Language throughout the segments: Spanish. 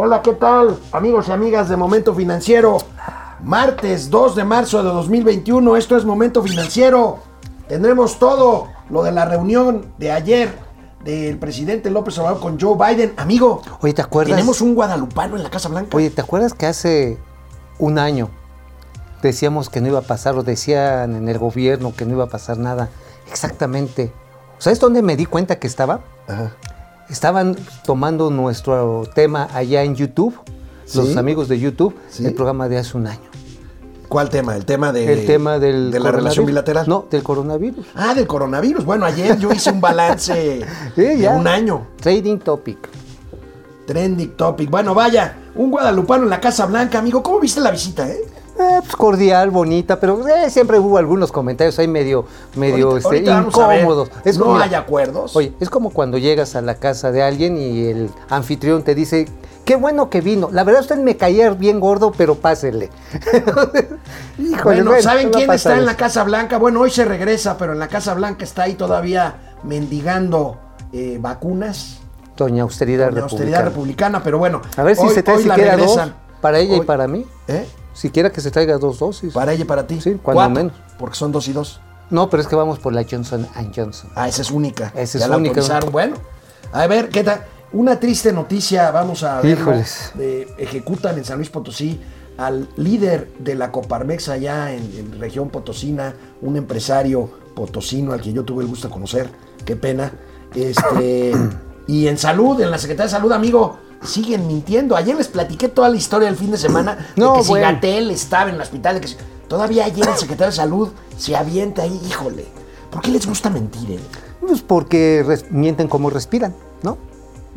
Hola, ¿qué tal? Amigos y amigas de Momento Financiero. Martes 2 de marzo de 2021, esto es Momento Financiero. Tendremos todo lo de la reunión de ayer del presidente López Obrador con Joe Biden. Amigo, Oye, ¿te acuerdas? tenemos un guadalupano en la Casa Blanca. Oye, ¿te acuerdas que hace un año decíamos que no iba a pasar, o decían en el gobierno que no iba a pasar nada? Exactamente. ¿Sabes dónde me di cuenta que estaba? Ajá. Estaban tomando nuestro tema allá en YouTube, los amigos de YouTube, Sí. el programa de hace un año. ¿Cuál tema? ¿El tema de, el tema del de la relación bilateral? No, del coronavirus. Ah, del coronavirus. Bueno, ayer yo hice un balance Sí, de ya. un año. Trading topic. Trending topic. Bueno, vaya, un guadalupano en la Casa Blanca, amigo. ¿Cómo viste la visita, eh? Eh, pues cordial, bonita, pero eh, siempre hubo algunos comentarios ahí medio, medio Ahorita- este, ahorita incómodos. no como- hay acuerdos. Oye, es como cuando llegas a la casa de alguien y el anfitrión te dice, qué bueno que vino. La verdad usted me caía bien gordo, pero pásele. Híjole, bueno, bueno, ¿saben quién está en la. Casa Blanca? Bueno, hoy se regresa, pero en la Casa Blanca está ahí todavía mendigando eh, vacunas. Doña Austeridad La austeridad Republicana. republicana, pero bueno. A ver si hoy- se hoy la siquiera dos, para ella y para mí. ¿Eh? Siquiera que se traiga dos dosis. Para ella y para ti. Sí, cuando Cuatro, menos. Porque son dos y dos. No, pero es que vamos por la Johnson Johnson. Ah, esa es única. Esa ya es la única. autorizaron. Bueno, a ver, ¿qué tal? Una triste noticia, vamos a ver. Híjoles. ejecutan en San Luis Potosí al líder de la Coparmex allá en, en región potosina, un empresario potosino al que yo tuve el gusto de conocer. Qué pena. Este, y en salud, en la Secretaría de Salud, amigo, siguen mintiendo. Ayer les platiqué toda la historia del fin de semana No, de que bueno. si Gatel estaba en el hospital, de que si- todavía ayer el secretario de Salud se avienta ahí, híjole. ¿Por qué les gusta mentir, eh? Pues porque mienten como respiran, ¿no?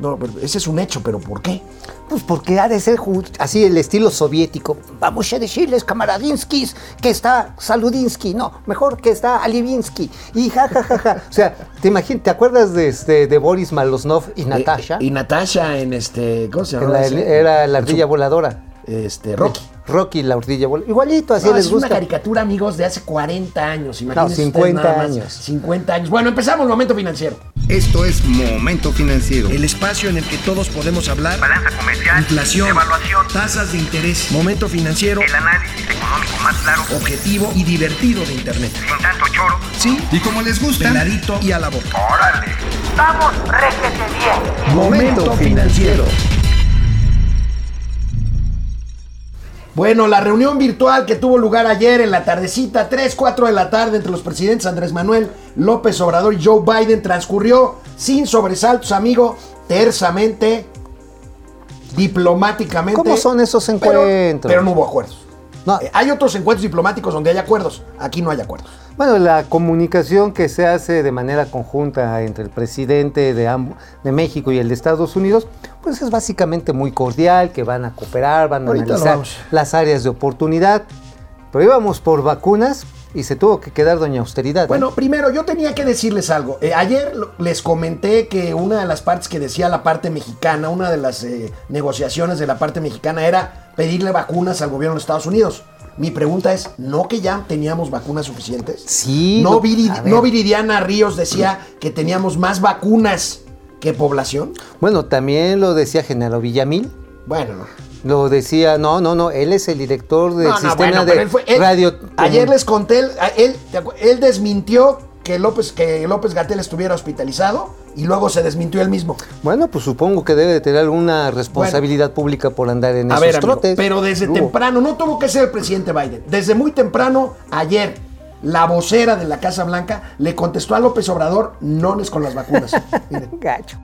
No, pero ese es un hecho, pero ¿por qué? Pues porque ha de ser así el estilo soviético. Vamos a decirles, camaradinskis, que está Saludinsky. No, mejor que está Alivinsky. Y ja, ja, ja, ja. O sea, te imaginas, ¿te acuerdas de, este, de Boris Malosnov y Natasha? Eh, y Natasha en este, ¿cómo se llama? la- era la ardilla voladora. Este, Rocky. Rocky, la ardilla voladora. Igualito, así No, les es una gusta. caricatura, amigos, de hace 40 años. Imagínense ustedes 50 nada más. años. 50 años. Bueno, empezamos Momento Financiero. Esto es Momento Financiero. El espacio en el que todos podemos hablar. balanza comercial, Inflación, evaluación, tasas de interés. Momento Financiero, el análisis económico más claro, objetivo y divertido de Internet. sin tanto choro. Sí, Y como les gusta, peladito y a la boca. ¡Órale! ¡Vamos, réjete bien! Momento Financiero. Bueno, la reunión virtual que tuvo lugar ayer en la tardecita, 3, 4 de la tarde, entre los presidentes Andrés Manuel López Obrador y Joe Biden, transcurrió sin sobresaltos, amigo, tersamente, diplomáticamente. ¿Cómo son esos pero- encuentros? Pero, no hubo acuerdos. No. Eh, hay otros encuentros diplomáticos donde hay acuerdos. Aquí no hay acuerdos. Bueno, la comunicación que se hace de manera conjunta entre el presidente de, México y el de Estados Unidos, pues es básicamente muy cordial, que van a cooperar, van a Ahorita analizar las áreas de oportunidad. Pero íbamos por vacunas y se tuvo que quedar doña austeridad. ¿eh? Bueno, primero yo tenía que decirles algo. Eh, ayer les comenté que una de las partes que decía la parte mexicana, una de las eh, negociaciones de la parte mexicana era pedirle vacunas al gobierno de Estados Unidos. Mi pregunta es, ¿no que ya teníamos vacunas suficientes? Sí, ¿No, no Viridiana Ríos decía que teníamos más vacunas que población? Bueno, también lo decía Genaro Villamil. Bueno, no. Lo decía, no, no, no, él es el director del No, no, sistema bueno, de pero él fue- él- radio. Ayer les conté, él, a- él, ¿te acu- él desmintió que López, que López Gatel estuviera hospitalizado y luego se desmintió él mismo. Bueno, pues supongo que debe de tener alguna responsabilidad pública por andar en A esos ver, amigo, trotes. pero desde Hubo. temprano, no tuvo que ser el presidente Biden. Desde muy temprano, ayer, la vocera de la Casa Blanca le contestó a López Obrador, no les con las vacunas. Miren. Gacho.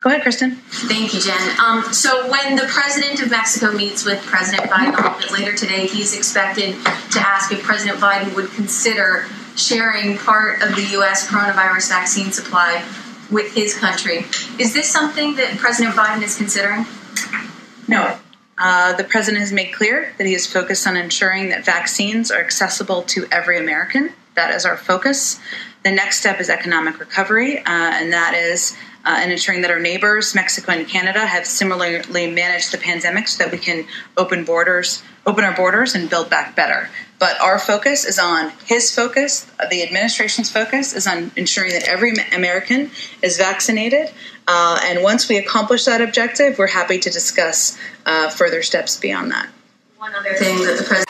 Go ahead, Kristen. Thank you, Jen. Um, so when the president of Mexico meets with President Biden a little bit later today, he's expected to ask if President Biden would consider sharing part of the U.S. coronavirus vaccine supply with his country. Is this something that President Biden is considering? No. Uh, the president has made clear that he is focused on ensuring that vaccines are accessible to every American. That is our focus. The next step is economic recovery, uh, and that is uh, in ensuring that our neighbors, Mexico and Canada, have similarly managed the pandemic so that we can open borders, open our borders, and build back better. But our focus is on his focus, the administration's focus is on ensuring that every American is vaccinated. Uh, and once we accomplish that objective, we're happy to discuss uh, further steps beyond that. One other thing that the president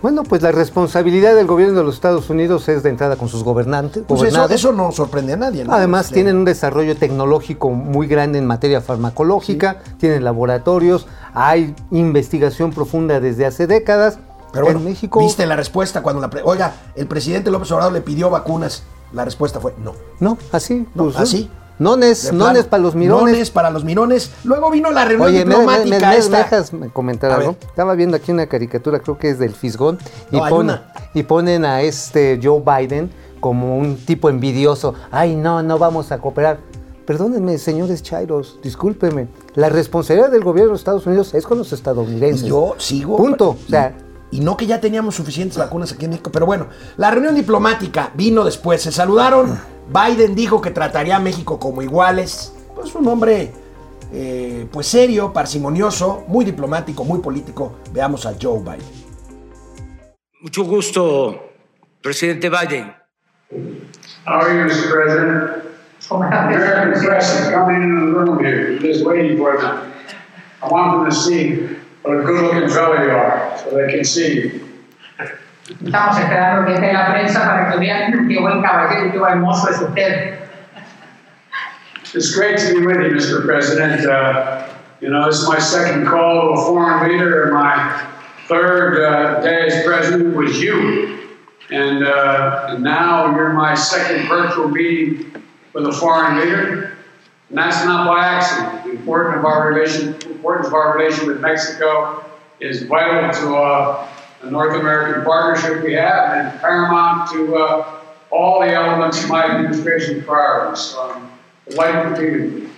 Bueno, pues la responsabilidad del gobierno de los Estados Unidos es de entrada con sus gobernantes. Pues eso, eso no sorprende a nadie. ¿no? Además, Este, tienen un desarrollo tecnológico muy grande en materia farmacológica, tienen laboratorios, hay investigación profunda desde hace décadas. Pero bueno, en México, viste la respuesta cuando la... pre- Oiga, el presidente López Obrador le pidió vacunas. La respuesta fue no. no, así, No, pues, así. Nones, nones para los mirones. Nones para los mirones. Luego vino la reunión Oye, me, me- diplomática me- me esta. dejas comentar algo. Estaba viendo aquí una caricatura, creo que es del Fisgón, y, No, una. y ponen a este Joe Biden como un tipo envidioso. Ay, no, no vamos a cooperar. Perdónenme, señores Chairos, discúlpeme. La responsabilidad del gobierno de Estados Unidos es con los estadounidenses. Y yo sigo. Punto. Y, O sea, y no que ya teníamos suficientes vacunas aquí en México. Pero bueno, la reunión diplomática vino después. Se saludaron. Biden dijo que trataría a México como iguales. Pues un hombre, eh, pues serio, parsimonioso, muy diplomático, muy político. Veamos a Joe Biden. Mucho gusto, presidente Biden. How are you, Mr. President? American press is coming into the room here, just waiting for them. I want them to see what a good-looking fellow you are, so they can see you. Estamos esperando que esté la prensa para que vean qué buen caballero y qué buen mozo es usted. It's great to be with you, Mr. President. Uh, you know, this is my second call to a foreign leader, and my third uh, day as president was you. And, uh, and now you're my second virtual meeting with a foreign leader. And that's not by accident. The importance of our relation, importance of our relation with Mexico is vital to uh, the North American partnership we have and paramount to uh, all the elements of my administration's priorities. So I'm delighted to be with you.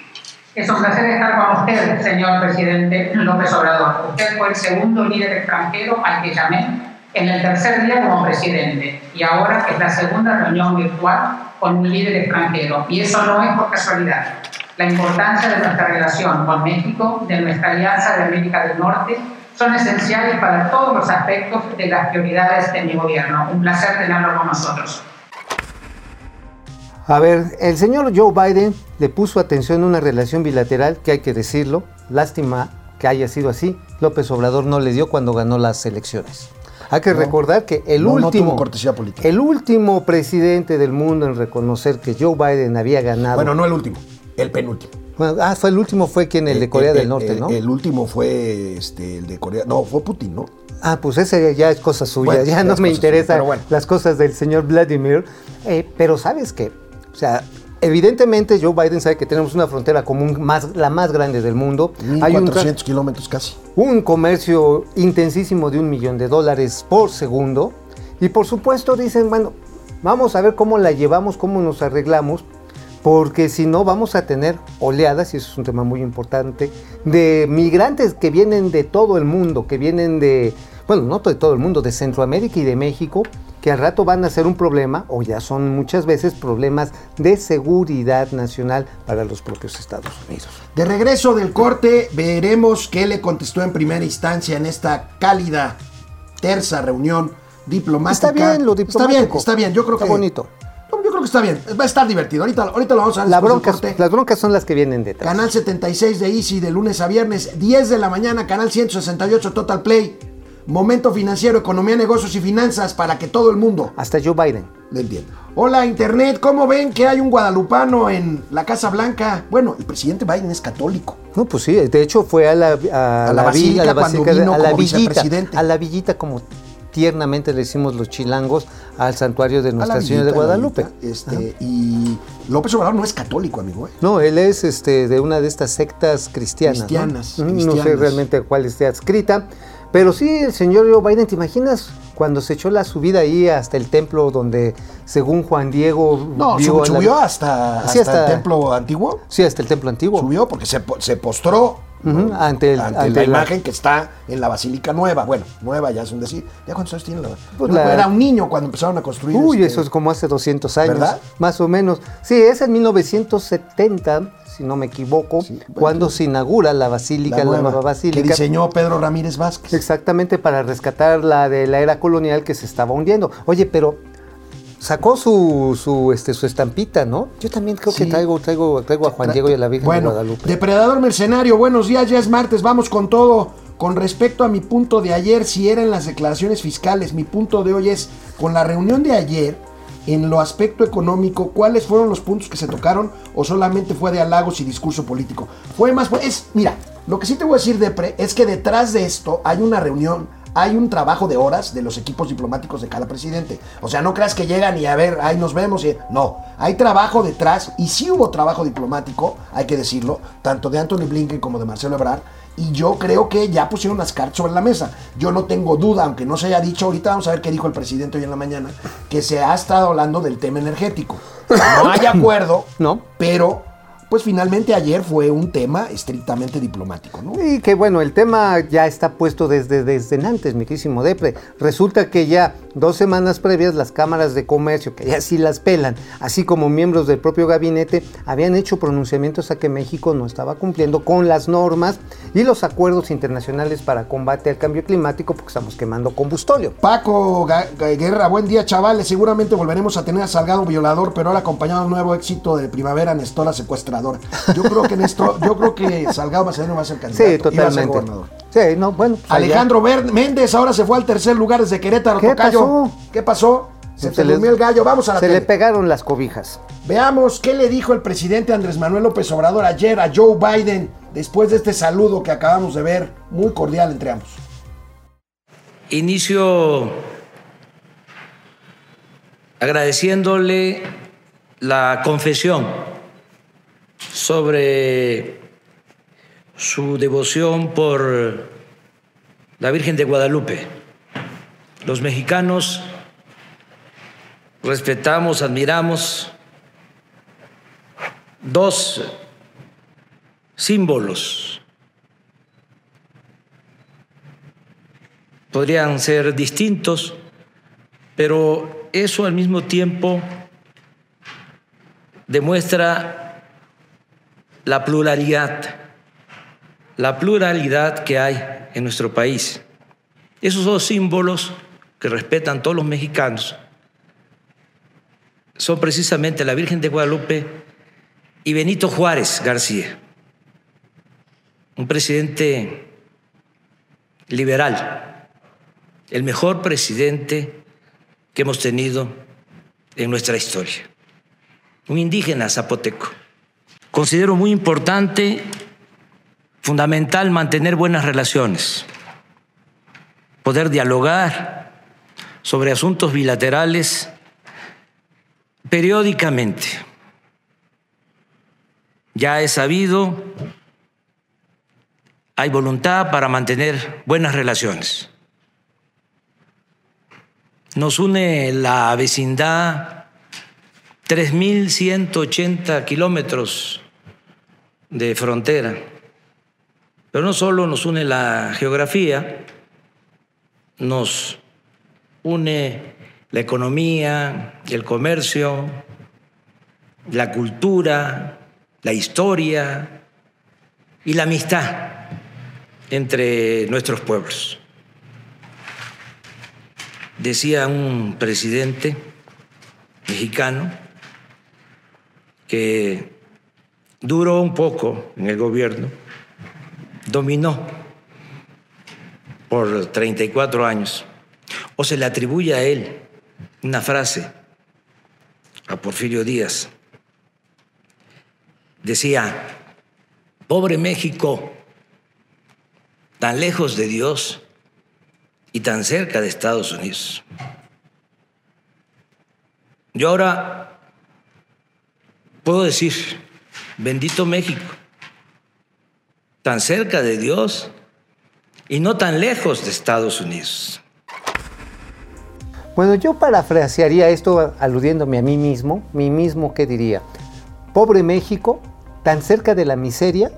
Es un placer estar con usted, señor presidente López Obrador. Usted fue el segundo líder extranjero al que llamé en el tercer día como presidente y ahora es la segunda reunión virtual con un líder extranjero. Y eso no es por casualidad. La importancia de nuestra relación con México, de nuestra alianza de América del Norte, son esenciales para todos los aspectos de las prioridades de mi gobierno. Un placer tenerlo con nosotros. A ver, el señor Joe Biden le puso atención a una relación bilateral que hay que decirlo. Lástima que haya sido así. López Obrador no le dio cuando ganó las elecciones. Hay que No. recordar que el No, no último tuvo cortesía política. el último presidente del mundo en reconocer que Joe Biden había ganado. Bueno, no el último, el penúltimo. Bueno, ah, fue el último fue quien el de Corea El- del el- Norte, el- ¿no? El último fue este, el de Corea. No, fue Putin, ¿no? Ah, pues ese ya es cosa suya, Bueno, ya no me interesan bueno. las cosas del señor Vladimir. Eh, pero sabes qué, o sea, evidentemente Joe Biden sabe que tenemos una frontera común más, la más grande del mundo. Hay un, tra- 1400 kilómetros casi. un comercio intensísimo de un millón de dólares por segundo. Y por supuesto dicen, bueno, vamos a ver cómo la llevamos, cómo nos arreglamos, porque si no vamos a tener oleadas, y eso es un tema muy importante, de migrantes que vienen de todo el mundo, que vienen de, bueno, no de todo el mundo, de Centroamérica y de México, que al rato van a ser un problema, o ya son muchas veces problemas de seguridad nacional para los propios Estados Unidos. De regreso del corte, veremos qué le contestó en primera instancia en esta cálida terza reunión diplomática. Está bien lo Está bien, diplomático. está bien. Yo creo Está que. bonito. Creo que está bien. Va a estar divertido. Ahorita, ahorita lo vamos a ver. La bronca, las broncas son las que vienen detrás. Canal 76 de Easy de lunes a viernes, 10 de la mañana, canal 168 Total Play. Momento financiero, economía, negocios y finanzas para que todo el mundo Hasta Joe Biden. le entienda. Hola Internet, ¿cómo ven que hay un guadalupano en la Casa Blanca? Bueno, el presidente Biden es católico. No, pues sí, de hecho fue a la, a A la vi- basílica a la cuando basílica de- vino a la como villita, vicepresidente. a la villita como tiernamente le decimos los chilangos al santuario de Nuestra Señora de Guadalupe. Este, y López Obrador no es católico, amigo. ¿eh? No, él es este de una de estas sectas cristianas. ¿no? Cristianas, Mm, No, sé cristianas. realmente cuál esté adscrita. Pero sí, el señor Joe Biden, ¿te imaginas cuando se echó la subida ahí hasta el templo donde, según Juan Diego, No, vio sub- a la- subió hasta, Sí, hasta el templo antiguo. Sí, hasta el templo antiguo. Subió porque se, se postró ante el- ante ante la imagen que está en la Basílica Nueva. Bueno, nueva ya es un decir. ¿Ya cuántos años tiene la Pues la- Era un niño cuando empezaron a construir. Uy, este, eso es como hace 200 años. ¿Verdad? Más o menos. Sí, es en 1970, si no me equivoco, Sí, bueno, cuando se inaugura la basílica, la nueva, que basílica. diseñó Pedro Ramírez Vázquez. Exactamente para rescatar la de la era colonial que se estaba hundiendo. Oye, pero sacó su, su, este, su estampita, ¿no? Yo también creo que traigo, traigo, traigo a Juan Diego y a la Virgen bueno, de Guadalupe. Depredador Mercenario, buenos días, ya es martes, vamos con todo. Con respecto a mi punto de ayer, si eran las declaraciones fiscales, mi punto de hoy es, con la reunión de ayer, en lo aspecto económico, ¿cuáles fueron los puntos que se tocaron o solamente fue de halagos y discurso político? Fue más, es, mira, lo que sí te voy a decir, Depre, es que detrás de esto hay una reunión, hay un trabajo de horas de los equipos diplomáticos de cada presidente. O sea, no creas que llegan y a ver, ahí nos vemos. Y, no, hay trabajo detrás y sí hubo trabajo diplomático, hay que decirlo, tanto de Anthony Blinken como de Marcelo Ebrard. Y yo creo que ya pusieron las cartas sobre la mesa. Yo no tengo duda, aunque no se haya dicho, ahorita vamos a ver qué dijo el presidente hoy en la mañana, que se ha estado hablando del tema energético. No hay acuerdo, No. pero pues finalmente ayer fue un tema estrictamente diplomático, ¿no? Y que bueno, el tema ya está puesto desde, desde antes, mi querísimo Depre. Resulta que ya dos semanas previas las cámaras de comercio, que ya sí las pelan, así como miembros del propio gabinete, habían hecho pronunciamientos a que México no estaba cumpliendo con las normas y los acuerdos internacionales para combate al cambio climático porque estamos quemando combustóleo. Paco Guerra, buen día chavales. Seguramente volveremos a tener a Salgado violador, pero ahora acompañado de un nuevo éxito de primavera Nestora Yo creo que Néstor, yo creo que Salgado Macedonio va a ser candidato. Sí, y va a ser totalmente. gobernador. Sí, no, bueno. pues. Alejandro Méndez ahora se fue al tercer lugar desde Querétaro. ¿Qué Tocayo. pasó? ¿Qué pasó? Se, Se te le- durmió el gallo. Vamos a la Se tele. le pegaron las cobijas. Veamos qué le dijo el presidente Andrés Manuel López Obrador ayer a Joe Biden después de este saludo que acabamos de ver, muy cordial entre ambos. Inicio agradeciéndole la confesión sobre su devoción por la Virgen de Guadalupe. Los mexicanos respetamos, admiramos dos símbolos podrían ser distintos, pero eso al mismo tiempo demuestra la pluralidad, la pluralidad que hay en nuestro país. Esos dos símbolos que respetan todos los mexicanos son precisamente la Virgen de Guadalupe y Benito Juárez García, un presidente liberal, el mejor presidente que hemos tenido en nuestra historia. Un indígena zapoteco. Considero muy importante, fundamental, mantener buenas relaciones, poder dialogar sobre asuntos bilaterales periódicamente. Ya he sabido, hay voluntad para mantener buenas relaciones. Nos une la vecindad 3.180 kilómetros de frontera. Pero no solo nos une la geografía, nos une la economía, el comercio, la cultura, la historia y la amistad entre nuestros pueblos. Decía un presidente mexicano que duró un poco en el gobierno, dominó por 34 años, o se le atribuye a él una frase, a Porfirio Díaz, decía, pobre México, tan lejos de Dios y tan cerca de Estados Unidos. Yo ahora puedo decir, bendito México, tan cerca de Dios y no tan lejos de Estados Unidos. Bueno, yo parafrasearía esto aludiéndome a mí mismo. Mí mismo, ¿qué diría? Pobre México, tan cerca de la miseria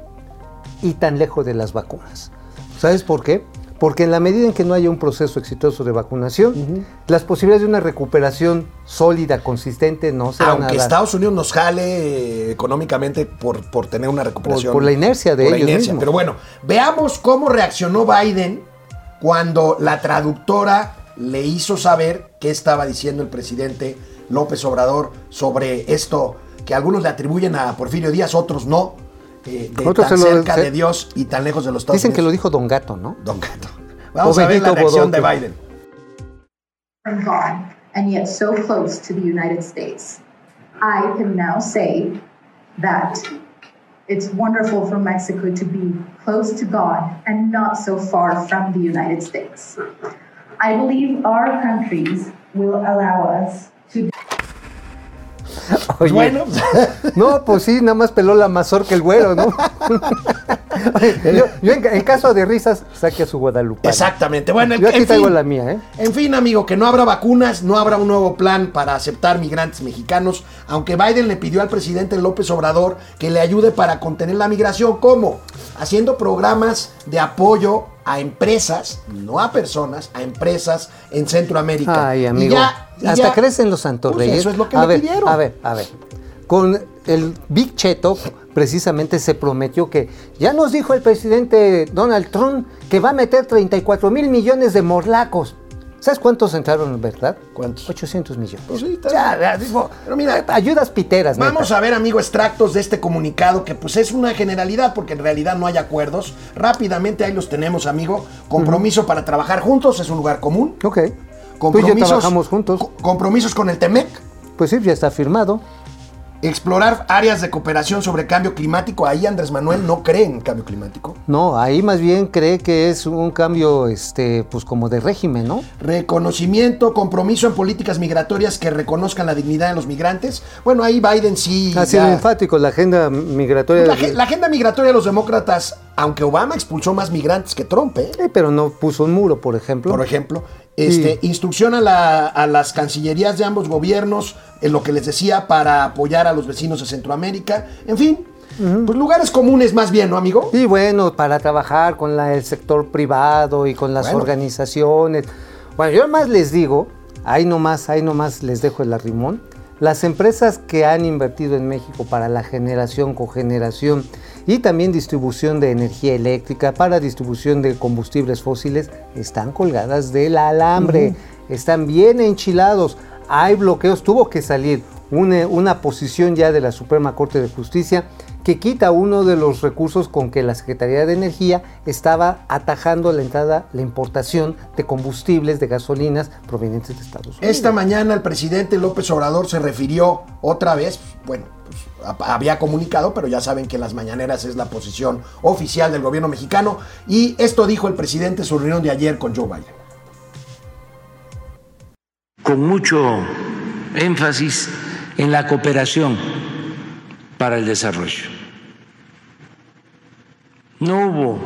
y tan lejos de las vacunas. ¿Sabes por qué? Porque en la medida en que no haya un proceso exitoso de vacunación, las posibilidades de una recuperación sólida, consistente, no se van a Aunque dar. Estados Unidos nos jale eh, económicamente por, por tener una recuperación. por la inercia de por la ellos inercia. mismos. Pero bueno, veamos cómo reaccionó Biden cuando la traductora le hizo saber qué estaba diciendo el presidente López Obrador sobre esto que algunos le atribuyen a Porfirio Díaz, otros no. Eh, de tan se lo- de Dios y tan lejos de los Estados Dicen que lo dijo Don Gato, ¿no? Don Gato. Vamos O a ver la Benito reacción de Biden. from God and yet so close to the United States. I can now say that it's wonderful for Mexico to be close to God and not so far from the United States. I believe our countries will allow us to Oye, Bueno, No, pues sí, nada más peló la mazorca el güero, ¿no? yo, yo en, en caso de risas, saque a su Guadalupe. exactamente. Bueno, Yo aquí en traigo fin. la mía, ¿eh? En fin, amigo, que no habrá vacunas, no habrá un nuevo plan para aceptar migrantes mexicanos, aunque Biden le pidió al presidente López Obrador que le ayude para contener la migración. ¿Cómo? Haciendo programas de apoyo a empresas, no a personas, a empresas en Centroamérica. Ay, Y amigo. ya- y hasta ya- crecen los Santos Pues Reyes. eso es lo que a le ver, pidieron. A ver, a ver. Con el Big Cheto, precisamente se prometió que ya nos dijo el presidente Donald Trump que va a meter 34 mil millones de morlacos. ¿Sabes cuántos entraron, verdad? ¿Cuántos? 800 millones. Pues sí, ya, digo, Pero mira, ayudas piteras, neta. Vamos a ver, amigo, extractos de este comunicado que pues es una generalidad porque en realidad no hay acuerdos. Rápidamente ahí los tenemos, amigo. Compromiso para trabajar juntos es un lugar común. Ok. Tú y yo Compromisos, trabajamos juntos. co- compromisos con el TEMEC. Pues sí, ya está firmado. Explorar áreas de cooperación sobre cambio climático. Ahí Andrés Manuel no cree en cambio climático. No, ahí más bien cree que es un cambio, este, pues como de régimen, ¿no? Reconocimiento, compromiso en políticas migratorias que reconozcan la dignidad de los migrantes. Bueno, ahí Biden sí. Ha sido ya- enfático la agenda migratoria. la agenda migratoria de los demócratas, aunque Obama expulsó más migrantes que Trump, ¿eh? Eh, pero no puso un muro, por ejemplo. por ejemplo. Este, Instrucción a, la- a las cancillerías de ambos gobiernos, en lo que les decía, para apoyar a los vecinos de Centroamérica. En fin, pues lugares comunes más bien, ¿no, amigo? Y bueno, para trabajar con la- el sector privado y con las Bueno. organizaciones. Bueno, yo más les digo, ahí nomás, ahí nomás les dejo el arrimón. Las empresas que han invertido en México para la generación, cogeneración y también distribución de energía eléctrica, para distribución de combustibles fósiles, están colgadas del alambre, están bien enchilados. Hay bloqueos, tuvo que salir una, una posición ya de la Suprema Corte de Justicia que quita uno de los recursos con que la Secretaría de Energía estaba atajando la entrada, la importación de combustibles, de gasolinas provenientes de Estados Unidos. Esta mañana el presidente López Obrador se refirió otra vez, bueno, pues, había comunicado, pero ya saben que las mañaneras es la posición oficial del gobierno mexicano, y esto dijo el presidente en su reunión de ayer con Joe Biden. con mucho énfasis en la cooperación para el desarrollo. No hubo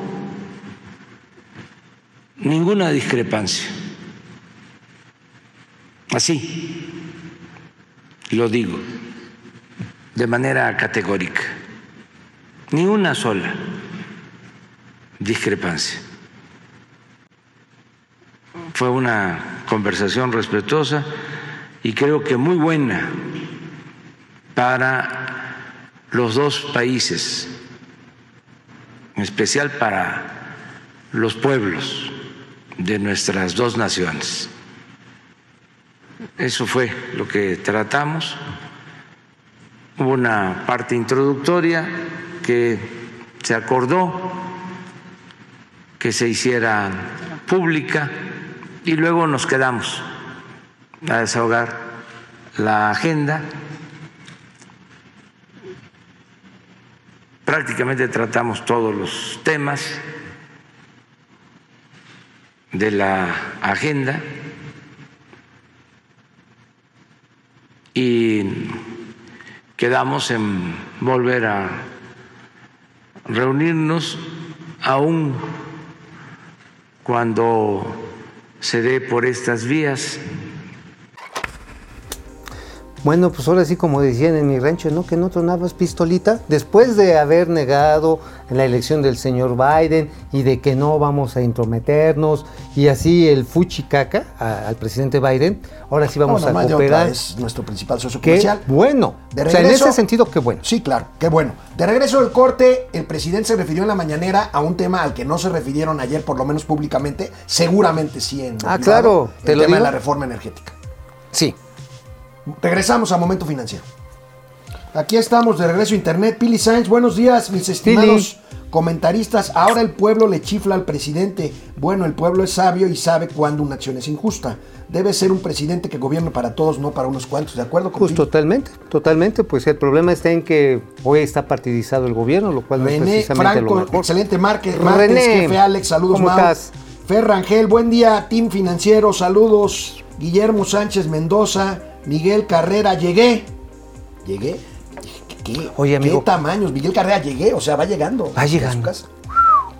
ninguna discrepancia. Así lo digo de manera categórica. Ni una sola discrepancia. Fue una conversación respetuosa y creo que muy buena para los dos países, en especial para los pueblos de nuestras dos naciones. Eso fue lo que tratamos. Hubo una parte introductoria que se acordó que se hiciera pública y luego nos quedamos a desahogar la agenda. Prácticamente tratamos todos los temas de la agenda y quedamos en volver a reunirnos aún cuando se dé por estas vías. Bueno, pues ahora sí, como decían en mi rancho, ¿no? Que no tronabas pistolita. Después de haber negado la elección del señor Biden y de que no vamos a intrometernos y así el fuchicaca a- al presidente Biden, ahora sí vamos a cooperar. es nuestro principal socio Qué comercial. bueno. De o sea, en regreso- ese sentido, qué bueno. Sí, claro, qué bueno. De regreso del corte, el presidente se refirió en la mañanera a un tema al que no se refirieron ayer, por lo menos públicamente, seguramente sí en Ah, claro, ¿te el lo tema de la reforma energética. Sí. Regresamos a Momento Financiero. Aquí estamos de regreso a Internet. Pili Sainz, buenos días, mis estimados comentaristas. Ahora el pueblo le chifla al presidente. Bueno, el pueblo es sabio y sabe cuándo una acción es injusta. Debe ser un presidente que gobierne para todos, no para unos cuantos. ¿De acuerdo con Pues Pili? totalmente, totalmente. Pues el problema está en que hoy está partidizado el gobierno, lo cual no es René precisamente lo Franco, mejor. excelente market, martes, René, jefe Alex, saludos ¿cómo Mau. estás? Fer Rangel, buen día, Team Financiero, saludos. Guillermo Sánchez Mendoza, Miguel Carrera, llegué. Llegué. ¿Qué, Oye, amigo. ¿Qué tamaños? Miguel Carrera, llegué, o sea, va llegando. Va a su llegando. casa.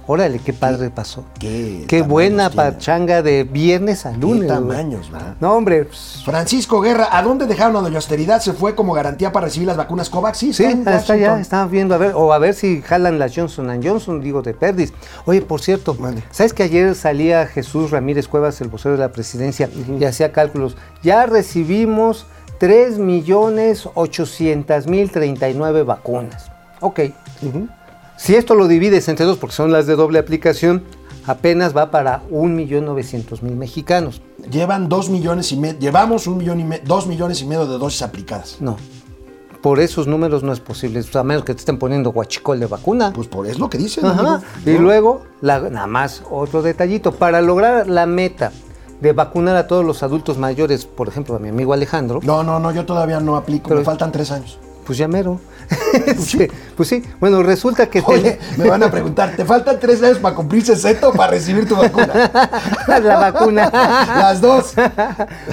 Órale, qué padre pasó. Qué, Qué buena tiene. pachanga de viernes a Qué lunes. güey. tamaños, ¿verdad? No, hombre. Francisco Guerra, ¿a dónde dejaron a Doña Austeridad? ¿Se fue como garantía para recibir las vacunas COVAX? Sí, Sí, está está ya, estaba viendo a ver, o a ver si jalan las Johnson Johnson, digo, de Perdis. Oye, por cierto, Vale. ¿sabes que ayer salía Jesús Ramírez Cuevas, el vocero de la presidencia, y hacía cálculos? Ya recibimos 3 millones 800 mil 39 vacunas. Ok. Si esto lo divides entre dos, porque son las de doble aplicación, apenas va para 1.900.000 mexicanos. Llevan dos millones y medio, llevamos un millón y me- dos millones y medio de dosis aplicadas. No. Por esos números no es posible, a menos que te estén poniendo guachicol de vacuna. Pues por es lo que dicen. Ajá. Y luego, la- nada más otro detallito, para lograr la meta de vacunar a todos los adultos mayores, por ejemplo, a mi amigo Alejandro, No, no, no, yo todavía no aplico, Pero- me faltan tres años. Pues ya mero. Sí, pues sí, bueno, resulta que... Oye, me van a preguntar, ¿te faltan tres años para cumplir 60 o para recibir tu vacuna? la vacuna. Las dos.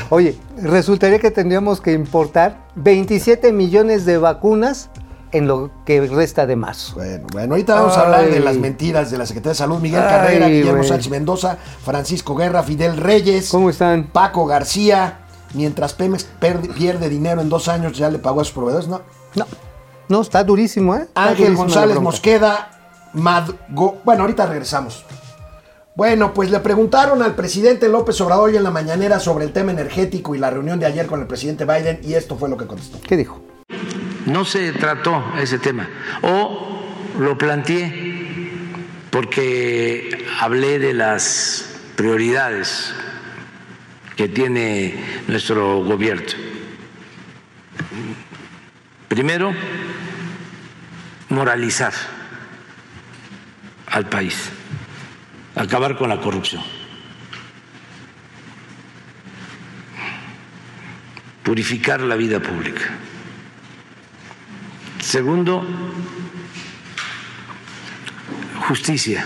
Oye, resultaría que tendríamos que importar 27 millones de vacunas en lo que resta de marzo. Bueno, bueno, ahorita vamos a hablar de Ay. las mentiras de la Secretaría de Salud. Miguel Ay, Carrera, Guillermo. Sánchez Mendoza, Francisco Guerra, Fidel Reyes, ¿Cómo están? Paco García. Mientras Pemex pierde dinero en dos años, ya le pagó a sus proveedores. No. No, no, está durísimo, ¿eh? Está Ángel González. Mosqueda, Madgo. Bueno, ahorita regresamos. Bueno, pues le preguntaron al presidente López Obrador hoy en la mañanera sobre el tema energético y la reunión de ayer con el presidente Biden y esto fue lo que contestó. ¿Qué dijo? No se trató ese tema. O lo planteé porque hablé de las prioridades que tiene nuestro gobierno. Primero, moralizar al país, acabar con la corrupción. Purificar la vida pública. Segundo, justicia.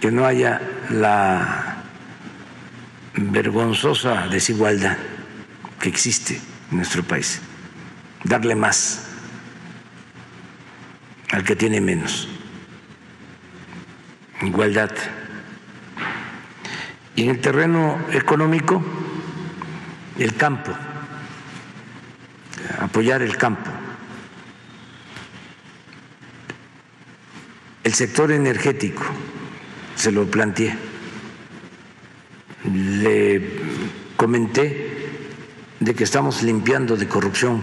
Que no haya la vergonzosa desigualdad que existe en nuestro país. Darle más al que tiene menos. Igualdad. Y en el terreno económico, el campo, apoyar el campo. El sector energético, se lo planteé. Le comenté de que estamos limpiando de corrupción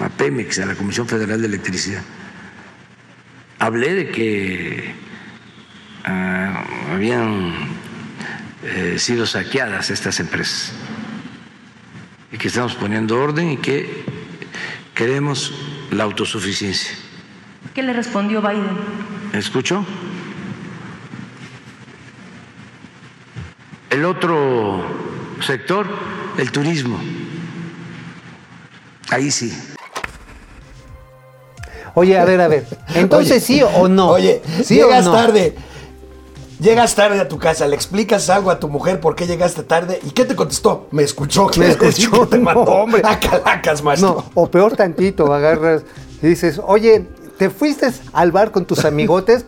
a Pemex, a la Comisión Federal de Electricidad. Hablé de que ah, habían eh, sido saqueadas estas empresas y que estamos poniendo orden y que queremos la autosuficiencia. ¿Qué le respondió Biden? ¿Me escuchó? El otro sector, el turismo. Ahí sí. Oye, a ver, a ver. Entonces, Oye, ¿sí o no? Oye, ¿Sí o llegas no? tarde. Llegas tarde a tu casa, le explicas algo a tu mujer por qué llegaste tarde y ¿qué te contestó? Me escuchó, Me escuchó, te no, mandó hombre. a calacas, maestro. No, o peor tantito, agarras y dices, oye, ¿te fuiste al bar con tus amigotes?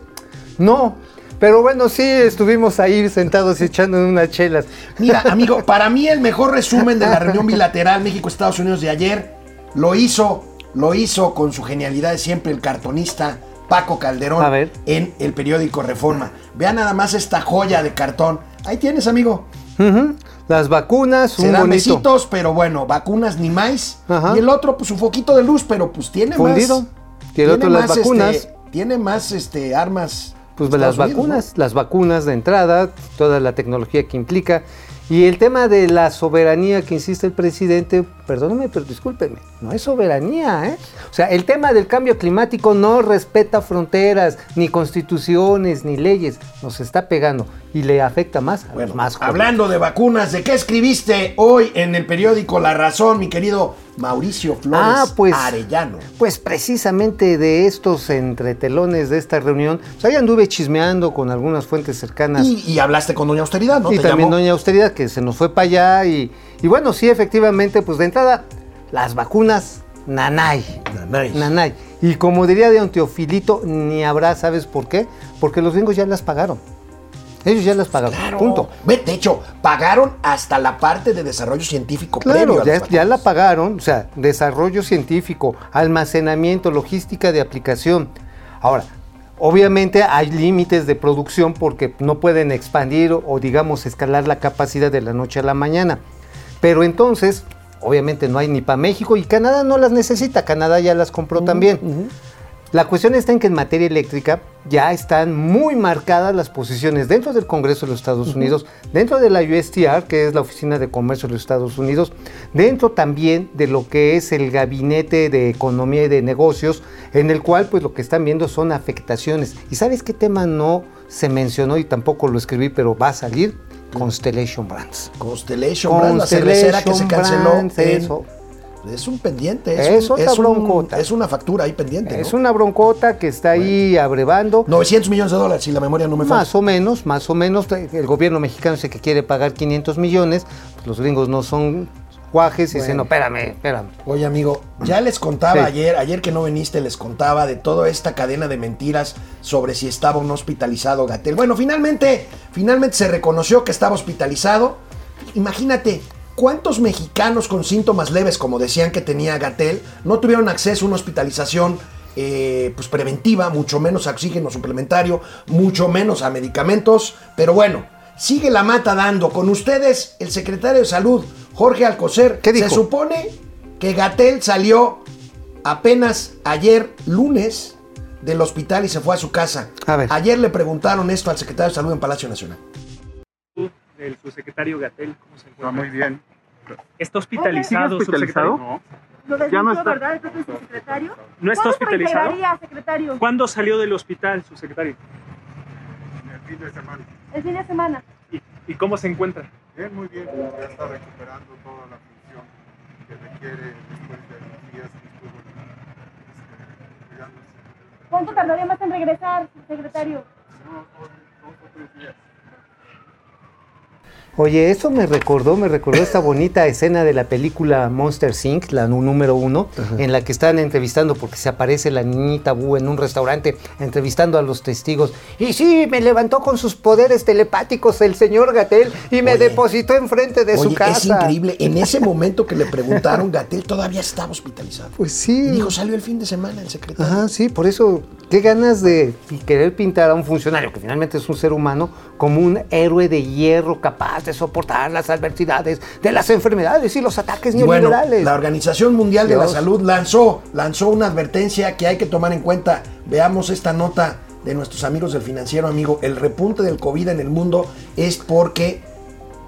No, Pero bueno, sí, estuvimos ahí sentados echando unas chelas. Mira, amigo, para mí el mejor resumen de la reunión bilateral México-Estados Unidos de ayer lo hizo, lo hizo con su genialidad de siempre el cartonista Paco Calderón en el periódico Reforma. Vean nada más esta joya de cartón. Ahí tienes, amigo. Las vacunas, Se un dan bonito. besitos, pero bueno, vacunas ni más. Ajá. Y el otro, pues un foquito de luz, pero pues tiene Fundido. más. Y el otro, las más, vacunas. este, tiene más este, armas. Pues Estados las Unidos, vacunas, las vacunas de entrada, toda la tecnología que implica. Y el tema de la soberanía que insiste el presidente, perdóname, pero discúlpenme, no es soberanía, ¿eh? O sea, el tema del cambio climático no respeta fronteras, ni constituciones, ni leyes. Nos está pegando y le afecta más a los más jóvenes. Hablando de vacunas, ¿de qué escribiste hoy en el periódico La Razón, mi querido Mauricio Flores Ah, pues- Arellano? Pues precisamente de estos entretelones de esta reunión, pues ahí anduve chismeando con algunas fuentes cercanas. Y, y hablaste con Doña Austeridad, ¿no? y Te también llamó. Doña Austeridad, que se nos fue para allá. Y, y bueno, sí, efectivamente, pues de entrada, las vacunas, nanay. Nanay. Nanay. Y como diría Don Teofilito, ni habrá, ¿sabes por qué? Porque los gringos ya las pagaron. Ellos ya las pagaron. Claro. Punto. De hecho, pagaron hasta la parte de desarrollo científico Claro, ya, la pagaron, o sea, desarrollo científico, almacenamiento, logística de aplicación. Ahora, obviamente hay límites de producción porque no pueden expandir o, o, digamos escalar la capacidad de la noche a la mañana. Pero entonces, obviamente no hay ni para México y Canadá no las necesita, Canadá ya las compró también. La cuestión está en que en materia eléctrica ya están muy marcadas las posiciones dentro del Congreso de los Estados Unidos, dentro de la USTR, que es la Oficina de Comercio de los Estados Unidos, dentro también de lo que es el Gabinete de Economía y de Negocios, en el cual pues lo que están viendo son afectaciones. ¿Y sabes qué tema no se mencionó y tampoco lo escribí, pero va a salir? Constellation Brands. Constellation Brands, la cervecera que se canceló. Brands, en- eso. Es un pendiente, Es es, un- es un- broncota. es una factura ahí pendiente. Es ¿no? una broncota que está ahí abrevando. 900 millones de dólares, si la memoria no me falla. Más o menos, más o menos. El gobierno mexicano dice que quiere pagar 500 millones. pues los gringos no son y no, espérame, espérame. Oye, amigo, ya les contaba Sí. ayer, ayer que no viniste, les contaba de toda esta cadena de mentiras sobre si estaba o no hospitalizado Gatel. Bueno, finalmente, finalmente se reconoció que estaba hospitalizado. Imagínate, ¿cuántos mexicanos con síntomas leves, como decían que tenía Gatel, no tuvieron acceso a una hospitalización eh, pues preventiva, mucho menos a oxígeno suplementario, mucho menos a medicamentos? Pero bueno, sigue la mata dando. Con ustedes, el secretario de Salud, Jorge Alcocer, ¿Qué dijo? se supone que Gatel salió apenas ayer lunes del hospital y se fue a su casa. A ver. Ayer le preguntaron esto al secretario de Salud en Palacio Nacional. del subsecretario Gatel, ¿cómo se encuentra? muy bien. ¿Está hospitalizado, ¿Sigue hospitalizado? subsecretario? Lo Ya desmintió, no está. ¿verdad? Entonces, su secretario. ¿No está ¿Cuándo se hospitalizado? secretario? ¿Cuándo salió del hospital, subsecretario? El fin de semana. El fin de semana. ¿Y, y cómo se encuentra? Bien, muy bien. Ya está recuperando toda la función que requiere después de los días que estuvo este, cuidándose. ¿Cuánto tardaría más en regresar, secretario? Unos dos, dos o tres días. Oye, eso me recordó, me recordó esta bonita escena de la película Monster Inc., la número uno, en la que están entrevistando, porque se aparece la niñita Boo en un restaurante, entrevistando a los testigos. Y sí, me levantó con sus poderes telepáticos el señor Gatel y me Oye. depositó enfrente de su casa. es increíble. En ese momento que le preguntaron, Gatel todavía estaba hospitalizado. Pues sí. Dijo, salió el fin de semana el secretario. Ajá, sí, por eso, qué ganas de querer pintar a un funcionario, que finalmente es un ser humano, como un héroe de hierro capaz de soportar las adversidades de las enfermedades y los ataques bueno, neoliberales. la Organización Mundial de la. Salud lanzó, lanzó una advertencia que hay que tomar en cuenta. Veamos esta nota de nuestros amigos del financiero, amigo. El repunte del COVID en el mundo es porque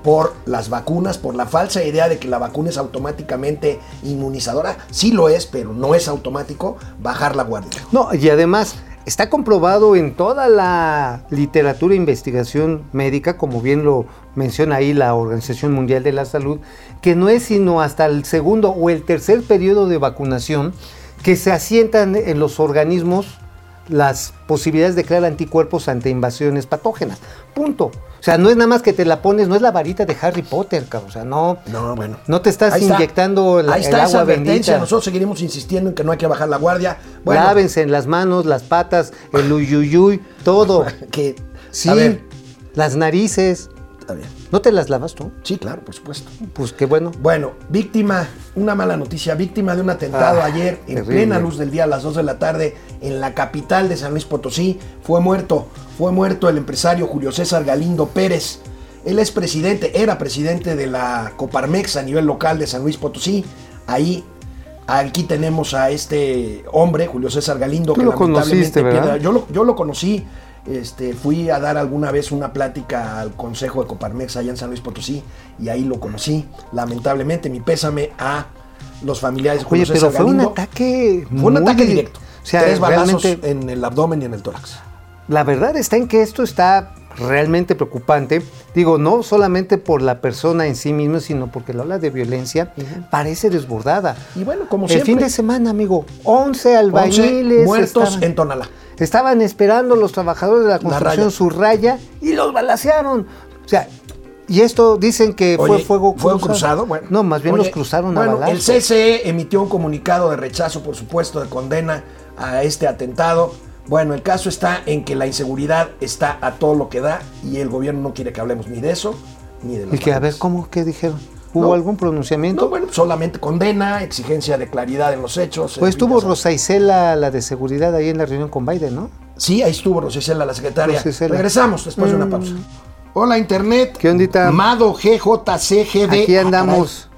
por las vacunas, por la falsa idea de que la vacuna es automáticamente inmunizadora. Sí lo es, pero no es automático. Bajar la guardia. No, y además está comprobado en toda la literatura e investigación médica, como bien lo menciona ahí la Organización Mundial de la Salud, que no es sino hasta el segundo o el tercer periodo de vacunación que se asientan en los organismos las posibilidades de crear anticuerpos ante invasiones patógenas. Punto. O sea, no es nada más que te la pones, no es la varita de Harry Potter, cabrón. O sea, no, No, bueno. no te estás Ahí está. inyectando el, Ahí el está esa advertencia. Nosotros seguiremos insistiendo en que no hay que bajar la guardia. Bueno, Lávense en las manos, las patas, el uyuyuy, todo. que Sí, ver, las narices. Está bien. ¿No te las lavas tú? Sí, claro, por supuesto. Pues qué bueno. Bueno, víctima, una mala noticia, víctima de un atentado Ah, ayer en terrible. plena luz del día a las 2 de la tarde en la capital de San Luis Potosí. Fue muerto, fue muerto el empresario Julio César Galindo Pérez. Él es presidente, era presidente de la Coparmex a nivel local de San Luis Potosí. Ahí, aquí tenemos a este hombre, Julio César Galindo, Tú lo conociste, ¿verdad? yo lo, yo lo conocí, este, fui a dar alguna vez una plática al Consejo de Coparmex allá en San Luis Potosí y ahí lo conocí. Lamentablemente, mi pésame a los familiares Oye, pero fue un ataque. Fue un ataque di- directo. O sea, Tres balazos en el abdomen y en el tórax. la verdad está en que esto está realmente preocupante. Digo, no solamente por la persona en sí misma, sino porque la ola de violencia parece desbordada. Y bueno, como El siempre. fin de semana, amigo, 11 11 albañiles muertos estaban, en Tonalá. estaban esperando los trabajadores de la La construcción raya. su raya y los balacearon. O sea, y esto dicen que fue Oye, fuego ¿Fuego cruzado? Bueno. no, más bien Oye, los cruzaron bueno, a balazos. El CCE emitió un comunicado de rechazo, por supuesto, de condena a este atentado. Bueno, el caso está en que la inseguridad está a todo lo que da y el gobierno no quiere que hablemos ni de eso ni de los Y que a ver. ¿cómo? ¿Qué dijeron? ¿Hubo No. algún pronunciamiento? No, bueno, solamente condena, exigencia de claridad en los hechos. Pues estuvo. Rosa Isela, la de seguridad, ahí en la reunión con Biden, ¿no? Sí, ahí estuvo Rosicela, la secretaria. Rosicela. Regresamos después de una Mm. pausa. Hola, Internet. ¿Qué ondita? Mado GJCGD. Aquí Ah, andamos.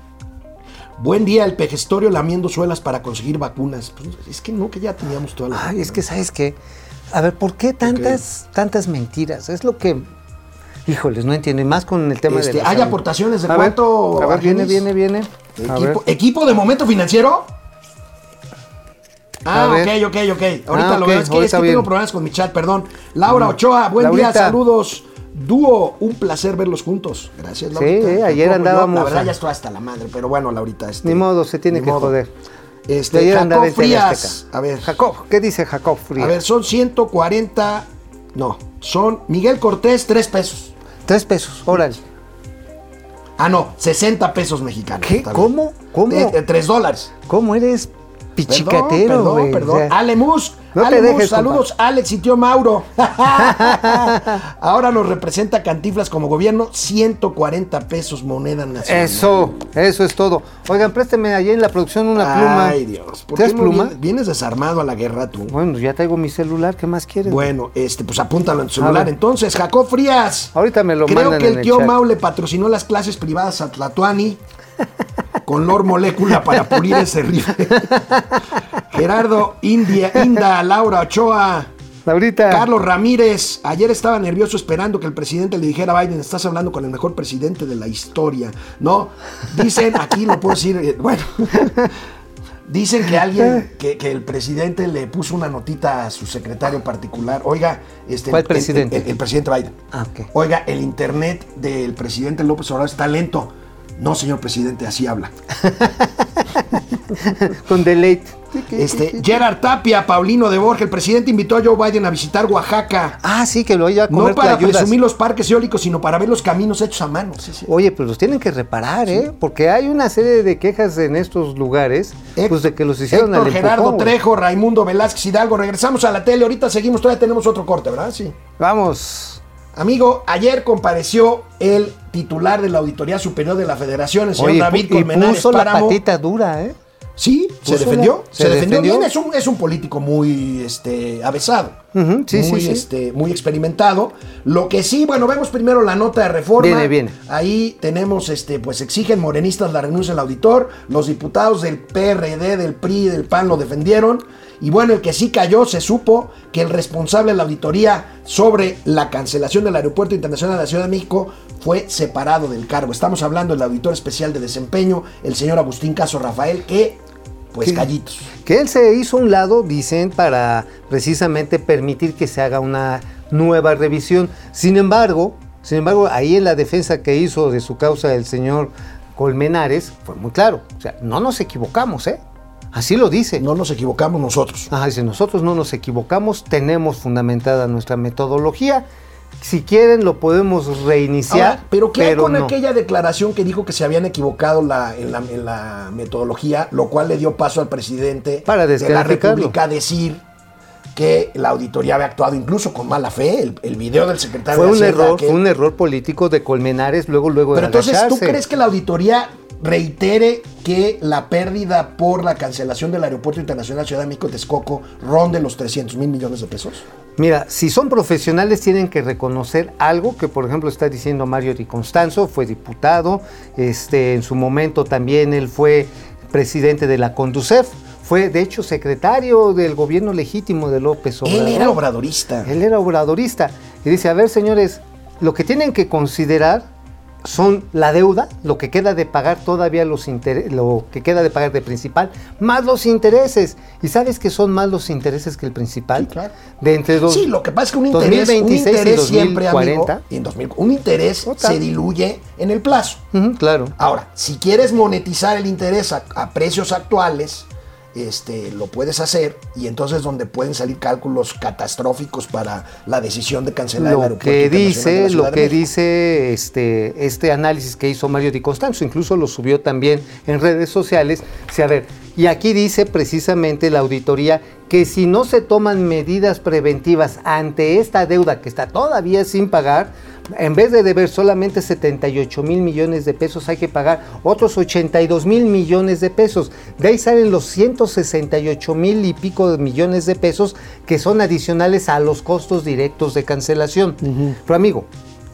Buen día, el pejestorio lamiendo suelas para conseguir vacunas. Pues, es que no, que ya teníamos todas las Ay, es que, ¿sabes qué? A ver, ¿por qué tantas, tantas mentiras? Es lo que, híjoles, no entiendo. Y más con el tema Este, de ¿Hay salud. aportaciones de A ver, cuánto, A ver, viene, viene, viene. Equipo, ¿Equipo de momento financiero? Ah, ok, ok, ok. Ahorita Ah, lo veo. Es que, es que tengo problemas con mi chat, perdón. Laura Ochoa, buen Laurita. día, saludos. Dúo, un placer verlos juntos. Gracias, Sí, Laurita. eh, ayer Tampoco yo, andábamos La verdad, a- ya estoy hasta la madre, pero bueno, Laurita. Este, Ni modo, se tiene que modo. joder. Este, Ayer Jacob Frías. A ver, Jacob, ¿qué dice Jacob Frías? a ver, son 140. No, son Miguel Cortés, 3 pesos. Tres pesos, órale. Ah, no, 60 pesos mexicanos. ¿Qué? ¿Cómo? ¿Cómo? Eh, eh, 3 dólares. ¿Cómo eres pichicatero, Perdón, güey? perdón, O perdón. sea, Ale Mus, no te Ale Mus, dejes, saludos, Alex y tío Mauro. Ahora nos representa Cantiflas como gobierno, 140 pesos moneda nacional. Eso, eso es todo. Oigan, présteme allí en la producción una pluma. Ay, Dios. ¿por ¿Tienes qué no pluma? Vienes, desarmado a la guerra tú. Bueno, ya traigo mi celular, ¿qué más quieres? Bueno, este, pues apúntalo en tu celular. Entonces, Jacob Frías. Ahorita me lo Creo mandan que el el tío chat. Mau le patrocinó las clases privadas a Tlatuani con Lor Molécula para pulir ese rifle. Gerardo India, Inda, Laura Ochoa. Laurita. Carlos Ramírez, ayer estaba nervioso esperando que el presidente le dijera a Biden, estás hablando con el mejor presidente de la historia, ¿no? Dicen, aquí lo puedo decir, eh, bueno, dicen que alguien, que, que el presidente le puso una notita a su secretario particular, oiga, este, ¿Cuál el- presidente? El, el- el presidente Biden. Ah. Oiga, el internet del presidente López Obrador está lento. No, señor presidente, así habla. Con deleite. Este, Gerard Tapia, Paulino de Borja, el presidente invitó a Joe Biden a visitar Oaxaca. Ah, sí, que lo iba a comer No para presumir los parques eólicos, sino para ver los caminos hechos a mano. Sí, sí. Oye, pues los tienen que reparar, ¿eh? Porque hay una serie de quejas en estos lugares, pues de que los hicieron Héctor al Gerardo empujón, güey. Trejo, Raimundo Velázquez Hidalgo. Regresamos a la tele, ahorita seguimos, todavía tenemos otro corte, ¿verdad? Sí. Vamos. Amigo, ayer compareció el titular de la Auditoría Superior de la Federación, el señor Oye, David Colmenares puso la patita dura, ¿eh? Sí, se defendió. la- se, se defendió, defendió. bien. Es un, es un político muy este, avesado. Sí, muy, sí. Este, muy experimentado. Lo que sí, bueno, vemos primero la nota de reforma. Viene, viene. Ahí tenemos, este, pues exigen morenistas la renuncia del auditor. Los diputados del PRD, del PRI y del PAN lo defendieron. Y bueno, el que sí cayó, se supo que el responsable de la auditoría sobre la cancelación del Aeropuerto Internacional de la Ciudad de México fue separado del cargo. Estamos hablando del auditor especial de desempeño, el señor Agustín Caso Rafael, que, pues, ¿Qué? callitos. Que él se hizo a un lado, dicen, para precisamente permitir que se haga una nueva revisión. Sin embargo, sin embargo, ahí en la defensa que hizo de su causa el señor Colmenares, fue muy claro. O sea, no nos equivocamos, ¿eh? Así lo dice. No nos equivocamos nosotros. Ajá, dice, nosotros no nos equivocamos, tenemos fundamentada nuestra metodología. Si quieren, lo podemos reiniciar. Ahora, pero ¿qué hay con no. aquella declaración que dijo que se habían equivocado la- en, la, en la metodología, lo cual le dio paso al presidente Para de la. República a decir que la auditoría había actuado incluso con mala fe. El, el video del secretario Fue de un Hacienda error, que- fue un error político de Colmenares luego, luego Pero de entonces, ¿tú crees que la auditoría reitere que la pérdida por la cancelación del Aeropuerto Internacional Ciudad de México Texcoco ronde los 300 mil millones de pesos? Mira, si son profesionales tienen que reconocer algo que, por ejemplo, está diciendo Mario Di Constanzo, fue diputado, este, en su momento también él fue presidente de la Conducef, fue de hecho secretario del gobierno legítimo de López Obrador. Él era obradorista. Él era obradorista. Y dice, a ver, señores, lo que tienen que considerar son la deuda, lo que queda de pagar todavía los intereses, lo que queda de pagar de principal, más los intereses. ¿Y sabes que son más los intereses que el principal? De entre dos, Sí, lo que pasa es que un interés, un 2026 y interés siempre, amigo, 2040. y en 2000, un interés se diluye en el plazo. claro. Ahora, si quieres monetizar el interés a, a precios actuales, este, lo puedes hacer y entonces donde pueden salir cálculos catastróficos para la decisión de cancelar el lo aeropuerto que dice, lo que dice este, este análisis que hizo Mario Di Constanzo, incluso lo subió también en redes sociales. Sí, a ver, y aquí dice precisamente la auditoría que si no se toman medidas preventivas ante esta deuda que está todavía sin pagar, en vez de deber solamente 78 mil millones de pesos, hay que pagar otros 82 mil millones de pesos. De ahí salen los 168 mil y pico de millones de pesos que son adicionales a los costos directos de cancelación. Pero amigo,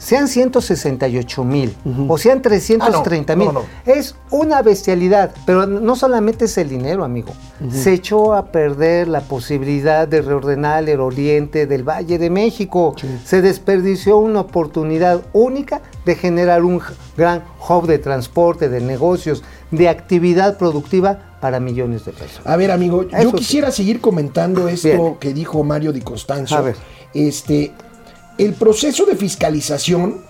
sean 168 mil o sean 330 mil, Ah, no, no, es una bestialidad, pero no solamente es el dinero, amigo. Se echó a perder la posibilidad de reordenar el oriente del Valle de México. Se desperdició una oportunidad única de generar un gran hub de transporte, de negocios, de actividad productiva para millones de pesos. A ver, amigo, yo sí. quisiera seguir comentando esto Bien. que dijo Mario Di Constanzo. A ver. Este, el proceso de fiscalización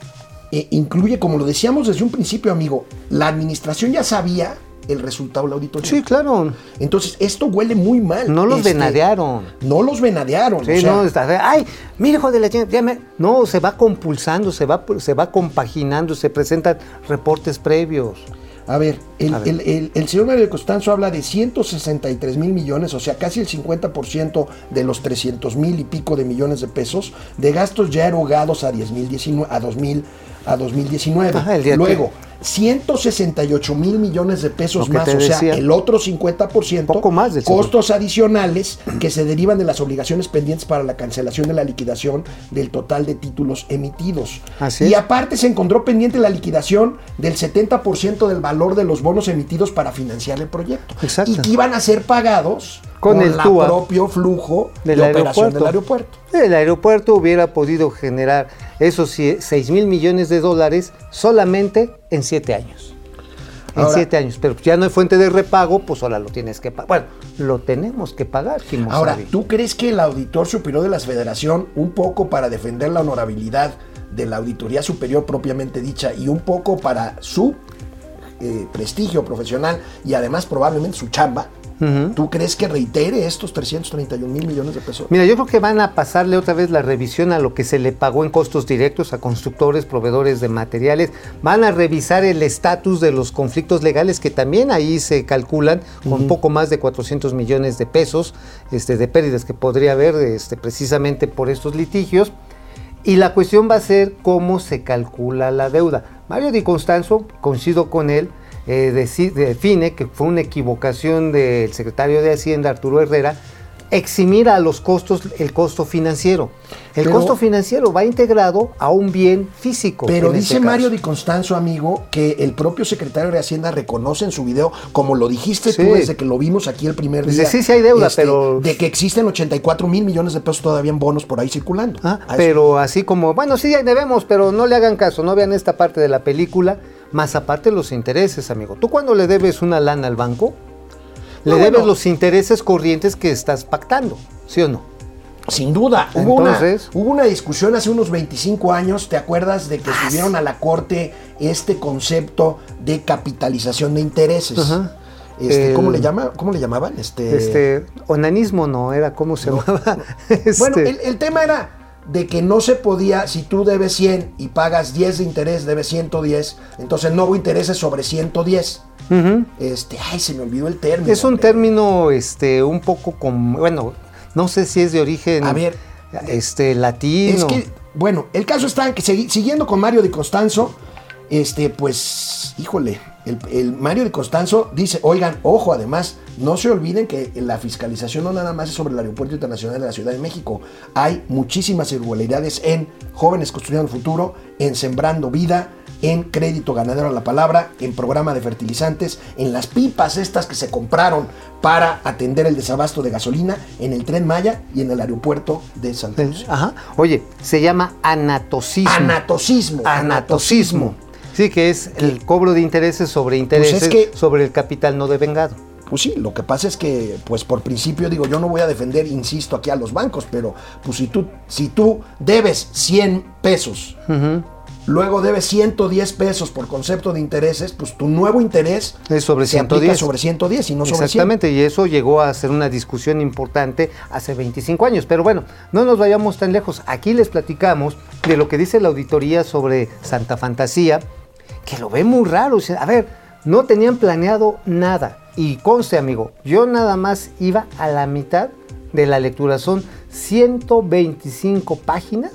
eh, incluye, como lo decíamos desde un principio, amigo, la administración ya sabía el resultado de la auditoría. Sí, claro. Entonces, esto huele muy mal. No los Este, venadearon. No los venadearon. Sí, o sea, no, está, ay, mire, hijo de la chingada, ya me-". No, se va compulsando, se va, se va compaginando, se presentan reportes previos. A ver, el, A ver. el- el- el señor Mario Costanzo habla de 163 mil millones, o sea, casi el 50% de los 300 mil y pico de millones de pesos de gastos ya erogados a 10 mil a 2000 a 2019. Ajá, el día Luego, 168 mil millones de pesos más, o sea, el otro 50%, Poco más del costos adicionales que se derivan de las obligaciones pendientes para la cancelación de la liquidación del total de títulos emitidos. Así y aparte se encontró pendiente la liquidación del 70% del valor de los bonos emitidos para financiar el proyecto. Exacto. Y que iban a ser pagados Con con el TUA propio flujo del de operación aeropuerto. del aeropuerto. El aeropuerto hubiera podido generar esos 6 mil millones de dólares solamente en 7 años. En Ahora- 7 años. Pero ya no hay fuente de repago, pues ahora lo tienes que pagar. Bueno, lo tenemos que pagar, Kimo Ahora, Sabi. ¿tú crees que el auditor superior de la Federación, un poco para defender la honorabilidad de la auditoría superior propiamente dicha y un poco para su eh, prestigio profesional y además probablemente su chamba, ¿tú crees que reitere estos 331 mil millones de pesos? Mira, yo creo que van a pasarle otra vez la revisión a lo que se le pagó en costos directos a constructores, proveedores de materiales. Van a revisar el estatus de los conflictos legales que también ahí se calculan con poco más de 400 millones de pesos este, de pérdidas que podría haber este, precisamente por estos litigios. Y la cuestión va a ser cómo se calcula la deuda. Mario Di Constanzo, coincido con él, eh, define que fue una equivocación del secretario de Hacienda, Arturo Herrera, eximir a los costos el costo financiero. El Pero- costo financiero va integrado a un bien físico. Pero en dice este Mario. Di Constanzo, amigo, que el propio secretario de Hacienda reconoce en su video, como lo dijiste Sí. tú desde que lo vimos aquí el primer Dice, día. sí, sí hay deuda, pero- De que existen 84 mil millones de pesos todavía en bonos por ahí circulando. Ah, pero así como, bueno, sí, ahí debemos, pero no le hagan caso, no vean esta parte de la película, más aparte los intereses, amigo. ¿Tú cuando le debes una lana al banco? Le No, debes bueno. los intereses corrientes que estás pactando, ¿sí o no? Sin duda, hubo, Entonces- una, hubo una discusión hace unos 25 años, ¿te acuerdas de que Ah, subieron a la corte este concepto de capitalización de intereses? Este, El- ¿cómo, le llama, ¿Cómo le llamaban? Este, Este, onanismo no, era cómo se llamaba. Bueno, Este, el, el tema era de que no se podía, si tú debes 100 y pagas 10 de interés, debes 110, entonces no hubo intereses sobre 110. Este, ay, se me olvidó el término. Es un hombre. término este, un poco como, bueno, no sé si es de origen A ver, este latino. Es que, bueno, el caso está en que siguiendo con Mario de Constanzo, este, pues, híjole, el, el Mario de Constanzo dice, oigan, ojo, además, no se olviden que la fiscalización no nada más es sobre el Aeropuerto Internacional de la Ciudad de México. Hay muchísimas irregularidades en Jóvenes Construyendo el Futuro, en Sembrando Vida, en Crédito Ganadero a la Palabra, en Programa de Fertilizantes, en las pipas estas que se compraron para atender el desabasto de gasolina, en el Tren Maya y en el aeropuerto de Santa Lucía. Ajá. Oye, se llama anatosismo. Anatosismo. Anatosismo. Sí, que es el cobro de intereses sobre intereses Pues que- sobre el capital no devengado. Pues sí, lo que pasa es que, pues por principio digo, yo no voy a defender, insisto, aquí a los bancos, pero pues si tú, si tú debes 100 pesos, luego debes 110 pesos por concepto de intereses, pues tu nuevo interés Es sobre se aplica 110. sobre 110 y no sobre 100. Exactamente, y eso llegó a ser una discusión importante hace 25 años. Pero bueno, no nos vayamos tan lejos. Aquí les platicamos de lo que dice la auditoría sobre Santa Fantasía, que lo ve muy raro. O sea, a ver, no tenían planeado nada. Y conste, amigo, yo nada más iba a la mitad de la lectura. Son 125 páginas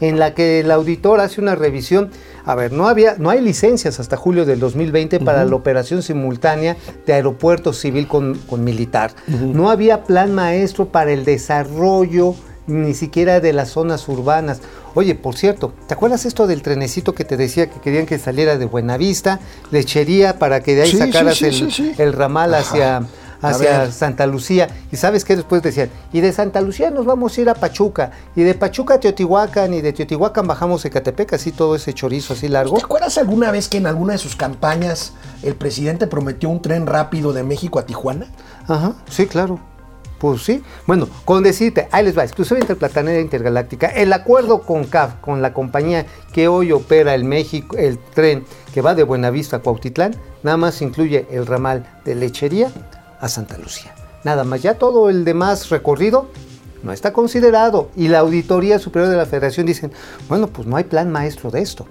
en la que el auditor hace una revisión. A ver, no había, no hay licencias hasta julio del 2020 para la operación simultánea de aeropuerto civil con, con militar. No había plan maestro para el desarrollo ni siquiera de las zonas urbanas. Oye, por cierto, ¿te acuerdas esto del trenecito que te decía que querían que saliera de Buenavista, lechería para que de ahí Sí, sacaras sí, el, sí, sí. el ramal hacia, hacia. Santa Lucía. Y sabes qué después decían, y de Santa Lucía nos vamos a ir a Pachuca, y de Pachuca a Teotihuacán, y de Teotihuacán bajamos a Ecatepec, así todo ese chorizo así largo. ¿Te acuerdas alguna vez que en alguna de sus campañas el presidente prometió un tren rápido de México a Tijuana? Ajá, sí, claro. Pues sí. Bueno, con decirte, ahí les va, exclusiva interplatanera intergaláctica. El acuerdo con CAF, con la compañía que hoy opera el México, el tren que va de Buenavista a Cuautitlán, nada más incluye el ramal de lechería a Santa Lucía. Nada más, ya todo el demás recorrido no está considerado. Y la Auditoría Superior de la Federación dicen, bueno, pues no hay plan maestro de esto.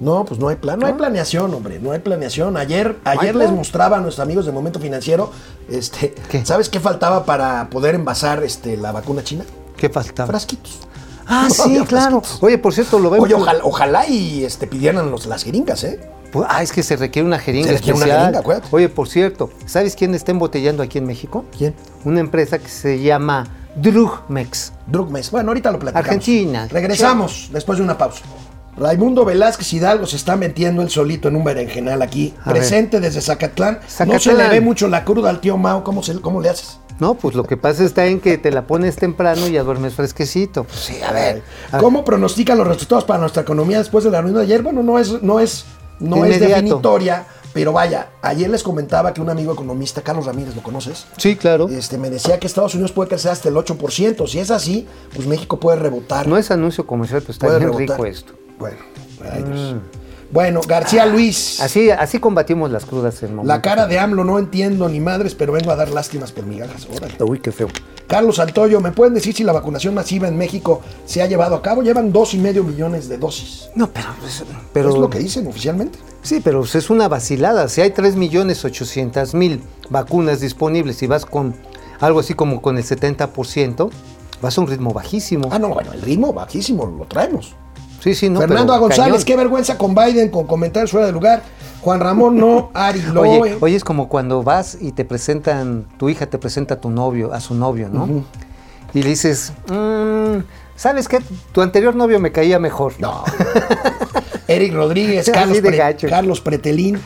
No, pues no hay plan, no hay planeación, hombre, no hay planeación. Ayer, ayer les mostraba a nuestros amigos de Momento Financiero, este, ¿sabes qué faltaba para poder envasar este, la vacuna china? ¿Qué faltaba? Frasquitos. Ah, No sí, claro. frasquitos. Oye, por cierto, lo vemos. Oye, ojalá, ojalá y este, pidieran los, las jeringas, ¿eh? Pues, ah, es que se requiere una jeringa Se requiere una especial. jeringa, acuérdate. Oye, por cierto, ¿sabes quién está embotellando aquí en México? ¿Quién? Una empresa que se llama Drugmex. Drugmex. Bueno, ahorita lo platicamos. Argentina. Regresamos después de una pausa. Raimundo Velázquez Hidalgo se está metiendo el solito en un berenjenal aquí, A presente desde Zacatlán. No se le ve mucho la cruda al tío Mao, ¿cómo, se, cómo le haces? No, pues lo que pasa está en que te la pones temprano y ya duermes fresquecito. Sí, a ver. ¿Cómo pronostican los resultados para nuestra economía después de la reunión de ayer? Bueno, no es, no es, no es definitoria, pero vaya, ayer les comentaba que un amigo economista, Carlos Ramírez, ¿lo conoces? Sí, claro. Este, me decía que Estados Unidos puede crecer hasta el 8%. Si es así, pues México puede rebotar. No es anuncio comercial, pero está bien rebotar. rico esto. Bueno, ay, Dios. Bueno, García Luis. Así, así combatimos las crudas en. La cara de AMLO no entiendo ni madres, pero vengo a dar lástimas por migajas. Órale. Uy, qué feo. Carlos Santoyo, ¿me pueden decir si la vacunación masiva en México se ha llevado a cabo? Llevan dos y medio millones de dosis. No, pero, pues, pero es lo que dicen oficialmente. Sí, pero pues, es una vacilada. Si hay 3.800.000 vacunas disponibles y vas con algo así como con el 70%, vas a un ritmo bajísimo. Ah, no, bueno, el ritmo bajísimo lo traemos. Sí, sí, no. Fernando González, cañón. qué vergüenza con Biden, con comentarios fuera de lugar. Juan Ramón, no. Ari Loe. Oye, oye, es como cuando vas y te presentan, tu hija te presenta a tu novio, a su novio, ¿no? Y le dices, "Mm, ¿sabes qué? Tu anterior novio me caía mejor. No. Eric Rodríguez, Carlos, de Pre-. Carlos Pretelín.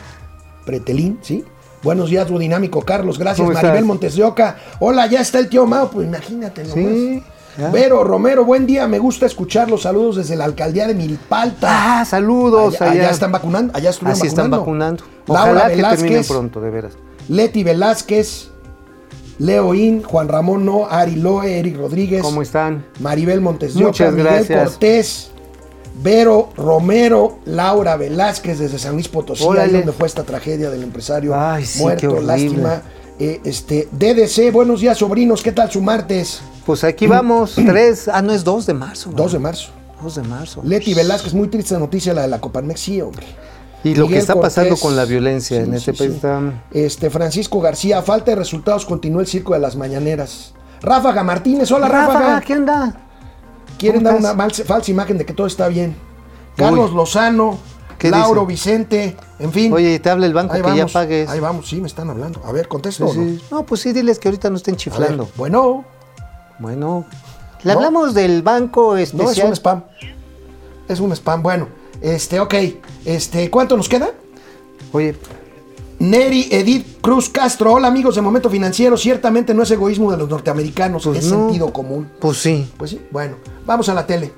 Pretelín, ¿sí? Buenos días, Dinámico Carlos. Gracias, ¿Cómo Maribel? Montes de Oca. Hola, ya está el tío Mao. Pues imagínate, ¿no? Sí, ya. Vero Romero, buen día. Me gusta escuchar los saludos desde la alcaldía de Milpalta. Ah, saludos. Allá, allá allá. están vacunando. Allá estuvieron Así están vacunando. vacunando. Laura que terminen Velázquez. pronto, de veras. Leti Velázquez. Leoín, Juan Ramón No, Ari Loe, Eric Rodríguez. ¿Cómo están? Maribel Montes Muchas Miguel gracias. Cortés, Vero Romero, Laura Velázquez desde San Luis Potosí, ahí Órale. donde fue esta tragedia del empresario Ay, sí, muerto, lástima. Eh, este, DDC, buenos días sobrinos, ¿qué tal su martes? Pues aquí vamos, tres. Ah, no es 2 de marzo. 2 de marzo. 2 de marzo. Leti Velázquez, muy triste noticia la de la Coparmex, sí, hombre. Y lo que Miguel está pasando Cortés. con la violencia Sí, en este sí, país sí. está... Este, Francisco García, falta de resultados continúa el circo de las mañaneras. Ráfaga Martínez, hola Ráfaga. Ráfaga, ¿qué onda? Quieren ¿Cómo dar estás? una falsa imagen de que todo está bien. Carlos Lozano, ¿Qué Lauro dice? Vicente, en fin. Oye, te habla el banco ahí que ya vamos, pagues. Ahí vamos, sí, me están hablando. A ver, contesto no? No, pues sí, diles que ahorita no estén A ver, chiflando. bueno, Bueno, le No. hablamos del banco no especial. es un spam. Es un spam. Bueno, este, ok. Este, ¿cuánto nos queda? Oye, Neri Edith Cruz Castro. Hola amigos de Momento Financiero. Ciertamente no es egoísmo de los norteamericanos, Pues es no. sentido común. pues sí. Pues sí, bueno, vamos a la tele.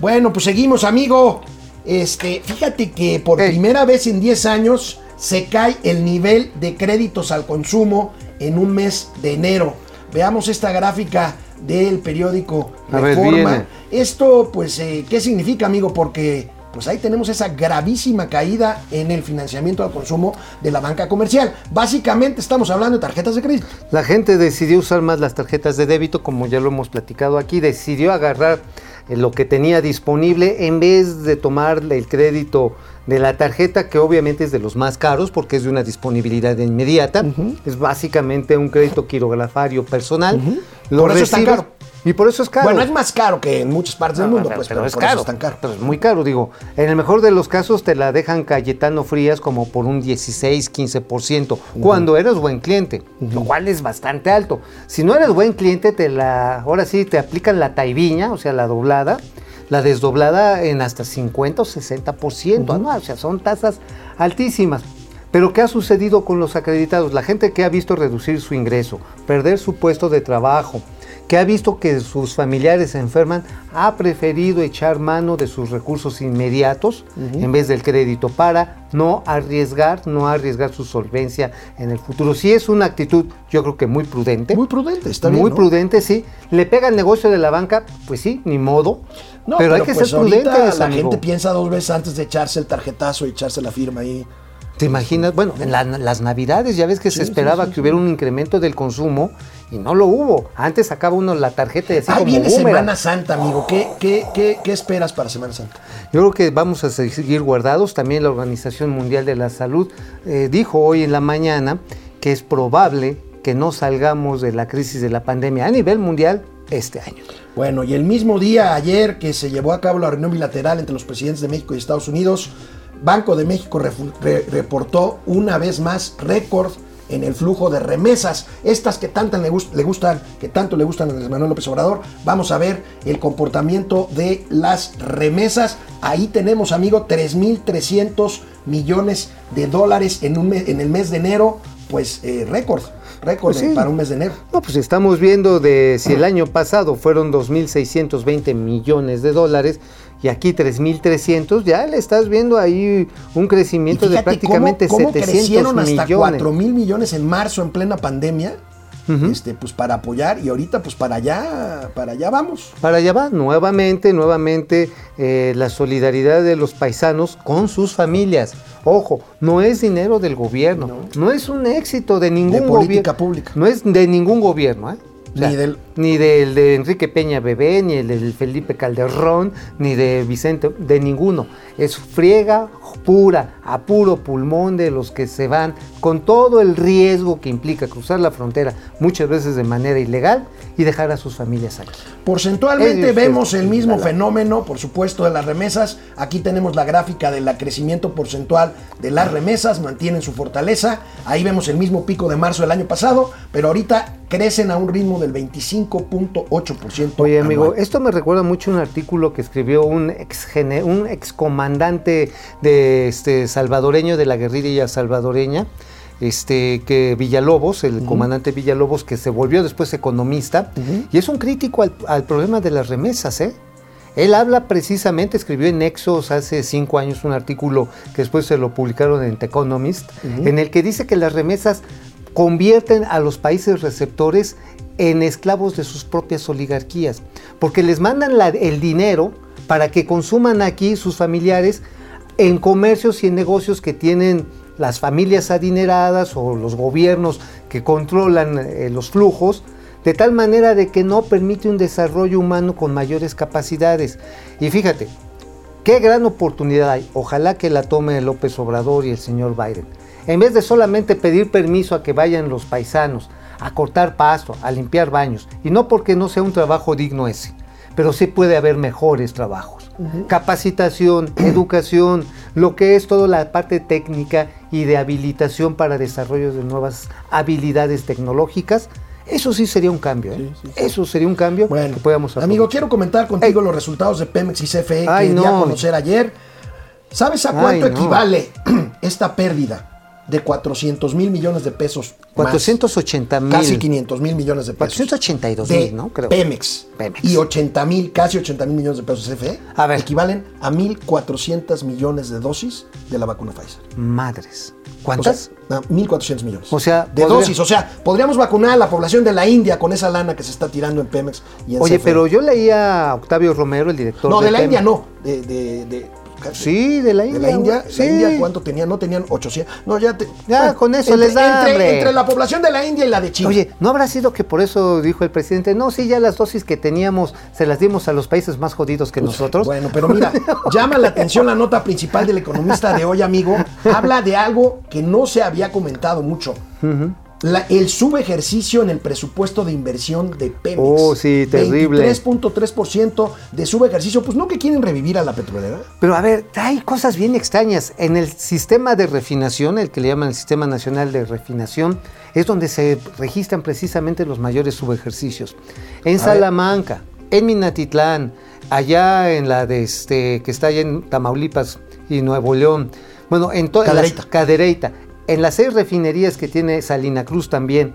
Bueno, pues seguimos, amigo. Este, fíjate que por Ey. primera vez en 10 años se cae el nivel de créditos al consumo en un mes de enero. Veamos esta gráfica del periódico Reforma. Esto, pues, eh, ¿qué significa, amigo? Porque pues ahí tenemos esa gravísima caída en el financiamiento al consumo de la banca comercial. Básicamente estamos hablando de tarjetas de crédito. La gente decidió usar más las tarjetas de débito, como ya lo hemos platicado aquí, decidió agarrar eh, lo que tenía disponible en vez de tomar el crédito de la tarjeta, que obviamente es de los más caros porque es de una disponibilidad inmediata. Es básicamente un crédito quirografario personal. Lo Por eso es tan caro. Y por eso es caro. Bueno, es más caro que en muchas partes del mundo, pero, pues, pero pero es por eso caro. es tan caro. Pero es muy caro, digo. En el mejor de los casos te la dejan Cayetano Frías como por un 16, 15%, cuando eres buen cliente, lo cual es bastante alto. Si no eres buen cliente, te la, ahora sí te aplican la taibiña, o sea, la doblada, la desdoblada en hasta 50 o 60%, ¿no? O sea, son tasas altísimas. Pero ¿qué ha sucedido con los acreditados? La gente que ha visto reducir su ingreso, perder su puesto de trabajo, que ha visto que sus familiares se enferman, ha preferido echar mano de sus recursos inmediatos en vez del crédito para no arriesgar, no arriesgar su solvencia en el futuro. Si es una actitud, yo creo que muy prudente. Muy prudente, está bien. Muy ¿no? prudente, sí. ¿Le pega el negocio de la banca? Pues sí, ni modo. No, pero, hay que pues ser ahorita prudentes, La amigo. gente piensa dos veces antes de echarse el tarjetazo y echarse la firma ahí. ¿Te imaginas? Bueno, en la- las navidades ya ves que Sí, se esperaba sí, que hubiera un incremento del consumo y no lo hubo. Antes sacaba uno la tarjeta y así Ahí como viene boomerang. Semana Santa, amigo. ¿Qué, qué, qué, qué esperas para Semana Santa? Yo creo que vamos a seguir guardados. También la Organización Mundial de la Salud eh, dijo hoy en la mañana que es probable que no salgamos de la crisis de la pandemia a nivel mundial este año. Bueno, y el mismo día, ayer, que se llevó a cabo la reunión bilateral entre los presidentes de México y Estados Unidos, Banco de México re- reportó una vez más récord en el flujo de remesas, estas que tanto le, gus- le gustan, que tanto le gustan a Andrés Manuel López Obrador. Vamos a ver el comportamiento de las remesas. Ahí tenemos, amigo, 3.300 millones de dólares en, un mes- en el mes de enero, pues eh, récord, récord Pues sí. para un mes de enero. No, pues estamos viendo de si el año pasado fueron 2.620 millones de dólares y aquí 3.300, ya le estás viendo ahí un crecimiento de prácticamente cómo, cómo 700 crecieron hasta millones. 4 mil millones en marzo en plena pandemia, este, pues para apoyar y ahorita pues para allá, para allá vamos. Para allá va, nuevamente, nuevamente eh, la solidaridad de los paisanos con sus familias. Ojo, no es dinero del gobierno, no, es un éxito de ningún De gobierno. política pública. No es de ningún gobierno, ¿eh? Ni del- ni del de Enrique Peña Bebé, ni el del Felipe Calderón, ni de Vicente, de ninguno. Es friega pura, a puro pulmón de los que se van con todo el riesgo que implica cruzar la frontera, muchas veces de manera ilegal, y dejar a sus familias aquí. Porcentualmente Ellos, vemos el mismo la- fenómeno, por supuesto, de las remesas. Aquí tenemos la gráfica del crecimiento porcentual de las remesas, mantienen su fortaleza. Ahí vemos el mismo pico de marzo del año pasado, pero ahorita crecen a un ritmo del 25.8%. Oye, amigo, esto me recuerda mucho un artículo que escribió un ex, un ex comandante de este salvadoreño de la guerrilla salvadoreña, este que Villalobos, el comandante Villalobos, que se volvió después economista, y es un crítico al, al problema de las remesas, ¿eh? Él habla precisamente, escribió en Nexos hace cinco años un artículo que después se lo publicaron en The Economist, en el que dice que las remesas convierten a los países receptores en esclavos de sus propias oligarquías, porque les mandan la- el dinero para que consuman aquí sus familiares en comercios y en negocios que tienen las familias adineradas o los gobiernos que controlan eh, los flujos, de tal manera de que no permite un desarrollo humano con mayores capacidades. Y fíjate, qué gran oportunidad hay. Ojalá que la tome López Obrador y el señor Biden. En vez de solamente pedir permiso a que vayan los paisanos a cortar pasto, a limpiar baños. Y no porque no sea un trabajo digno ese, pero sí puede haber mejores trabajos. Capacitación, educación, lo que es toda la parte técnica y de habilitación para desarrollo de nuevas habilidades tecnológicas. Eso sí sería un cambio, ¿eh? Eso sería un cambio que podamos Amigo, quiero comentar contigo los resultados de Pemex y CFE Ay, que di no. a conocer ayer. ¿Sabes a Ay, cuánto no. equivale esta pérdida de 400 mil millones de pesos? más? 480 mil. Casi 500 mil millones de pesos. 482 de mil, ¿no? Creo. Pemex. Y 80 mil, casi 80 mil millones de pesos de CFE. A ver. Equivalen a 1.400 millones de dosis de la vacuna Pfizer. Madres. ¿Cuántas? O sea, no, 1.400 millones. O sea, de podría- dosis. O sea, podríamos vacunar a la población de la India con esa lana que se está tirando en Pemex y en Oye, CFE. pero yo leía a Octavio Romero, el director No, de la Pemex. India no. De, de, de- Sí, de la de India. la India, güey. la Sí. India, ¿cuánto tenían? No tenían 800. No, ya te- Ya, con eso les da, entre, la población de la India y la de China. Oye, ¿no habrá sido que por eso dijo el presidente, no, sí, ya las dosis que teníamos se las dimos a los países más jodidos que nosotros? Bueno, pero mira, llama la atención la nota principal del economista de hoy, amigo. Habla de algo que no se había comentado mucho. Ujú. La- el subejercicio en el presupuesto de inversión de Pemex. Oh, sí, terrible. 23.3% de subejercicio. Pues no que quieren revivir a la petrolera. Pero a ver, hay cosas bien extrañas. En el sistema de refinación, el que le llaman el Sistema Nacional de Refinación, es donde se registran precisamente los mayores subejercicios. En A ver. Salamanca, en Minatitlán, allá en la de este, que está allá en Tamaulipas y Nuevo León. Bueno, en todas Cadereyta. las Cadereyta. En las seis refinerías que tiene Salina Cruz también.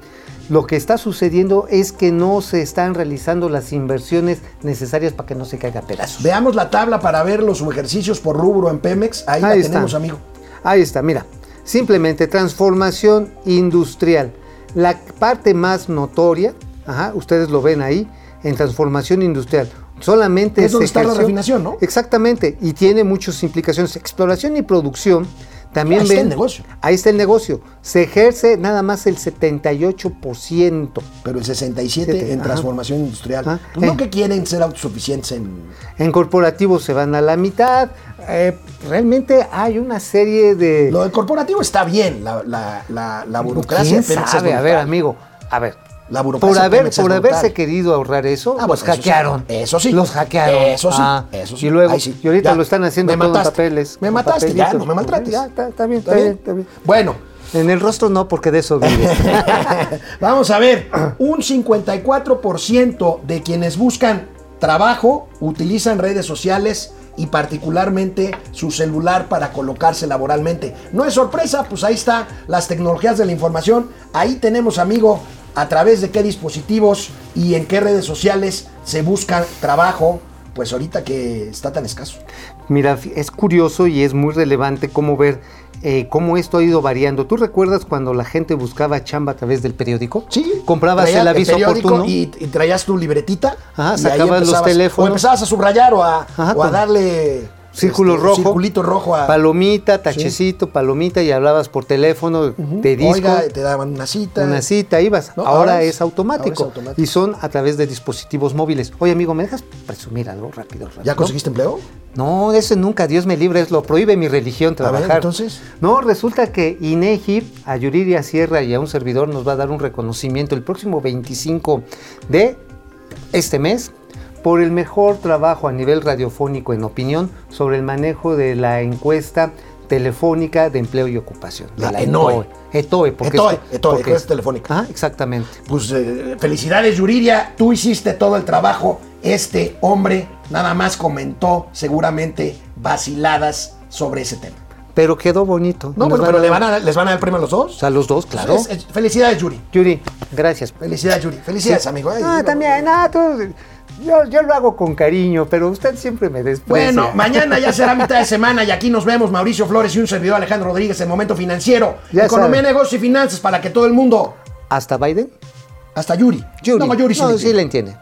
Lo que está sucediendo es que no se están realizando las inversiones necesarias para que no se caiga a pedazos. Veamos la tabla para ver los subejercicios por rubro en Pemex. Ahí, la está. tenemos, amigo. Ahí está, mira. Simplemente transformación industrial. La parte más notoria, ajá, ustedes lo ven ahí, en transformación industrial. Solamente Es donde está la refinación, ¿no? Exactamente, y tiene muchas implicaciones. Exploración y producción también Ahí está el negocio. Ahí está el negocio. Se ejerce nada más el 78%. Pero el 67 Siete, en ajá. transformación industrial. Ah, Pues no que quieren ser autosuficientes en... En corporativos se van a la mitad. Eh, realmente hay una serie de... Lo del corporativo está bien. La, la, la, la burocracia ¿Quién sabe? A ver, amigo, a ver. La Por, haber, por haberse querido ahorrar eso, Ah, los sí. hackearon. Eso sí. Los hackearon. Eso sí. Ah, Eso sí. Y luego, sí. y ahorita Ya. lo están haciendo Me todo en papeles. Me mataste, ya, no me maltrates. Ya, está, está bien, ¿Está bien? está bien. Bueno, En el rostro no, porque de eso vive. vamos a ver. Un 54% de quienes buscan trabajo utilizan redes sociales y particularmente su celular para colocarse laboralmente. No es sorpresa, pues ahí está las tecnologías de la información. Ahí tenemos, amigo, a través de qué dispositivos y en qué redes sociales se busca trabajo, pues ahorita que está tan escaso. Mira, es curioso y es muy relevante cómo ver eh, cómo esto ha ido variando. ¿Tú recuerdas cuando la gente buscaba chamba a través del periódico? Sí. Comprabas Traía el aviso periódico oportuno. Y, y traías tu libretita. Ajá, y sacabas los teléfonos. O empezabas a subrayar o a, Ajá, o a con- darle. Círculo este, rojo. Circulito rojo a. Palomita, tachecito, palomita y hablabas por teléfono de disco. Oiga, te daban una cita. Una cita, ibas. No, ahora, ahora es, es- automático. ahora es automático. Y son a través de dispositivos móviles. Oye, amigo, ¿me dejas presumir algo rápido? rápido? ¿Ya conseguiste empleo? No, eso nunca, Dios me libre, es lo prohíbe mi religión A ver, trabajar. entonces. No, resulta que INEGI a Yuridia Sierra y a un servidor nos va a dar un reconocimiento el próximo 25 de este mes por el mejor trabajo a nivel radiofónico en opinión sobre el manejo de la encuesta telefónica de empleo y ocupación. de La ENOE. ETOE, porque Etoe, es- Etoe, porque encuesta es- telefónica. Ah, exactamente. Pues eh, felicidades, Yuriria. Tú hiciste todo el trabajo. Este hombre nada más comentó seguramente vaciladas sobre ese tema. Pero quedó bonito. No, van pero a- ¿le van a, ¿les van a dar premio a los dos? A los dos, claro. Es- es- felicidades, Yuri. Yuri, gracias. Felicidades, Yuri. Felicidades, Sí. amigo. Ay, Ah, digo, también, ah, tú- yo, yo lo hago con cariño, pero usted siempre me desprecia. Bueno, mañana ya será mitad de semana y aquí nos vemos Mauricio Flores y un servidor Alejandro Rodríguez en Momento Financiero. Ya Economía, sabe. negocio y finanzas para que todo el mundo... ¿Hasta Biden? Hasta Yuri. Yuri. No, Yuri sí No, sí le entiende.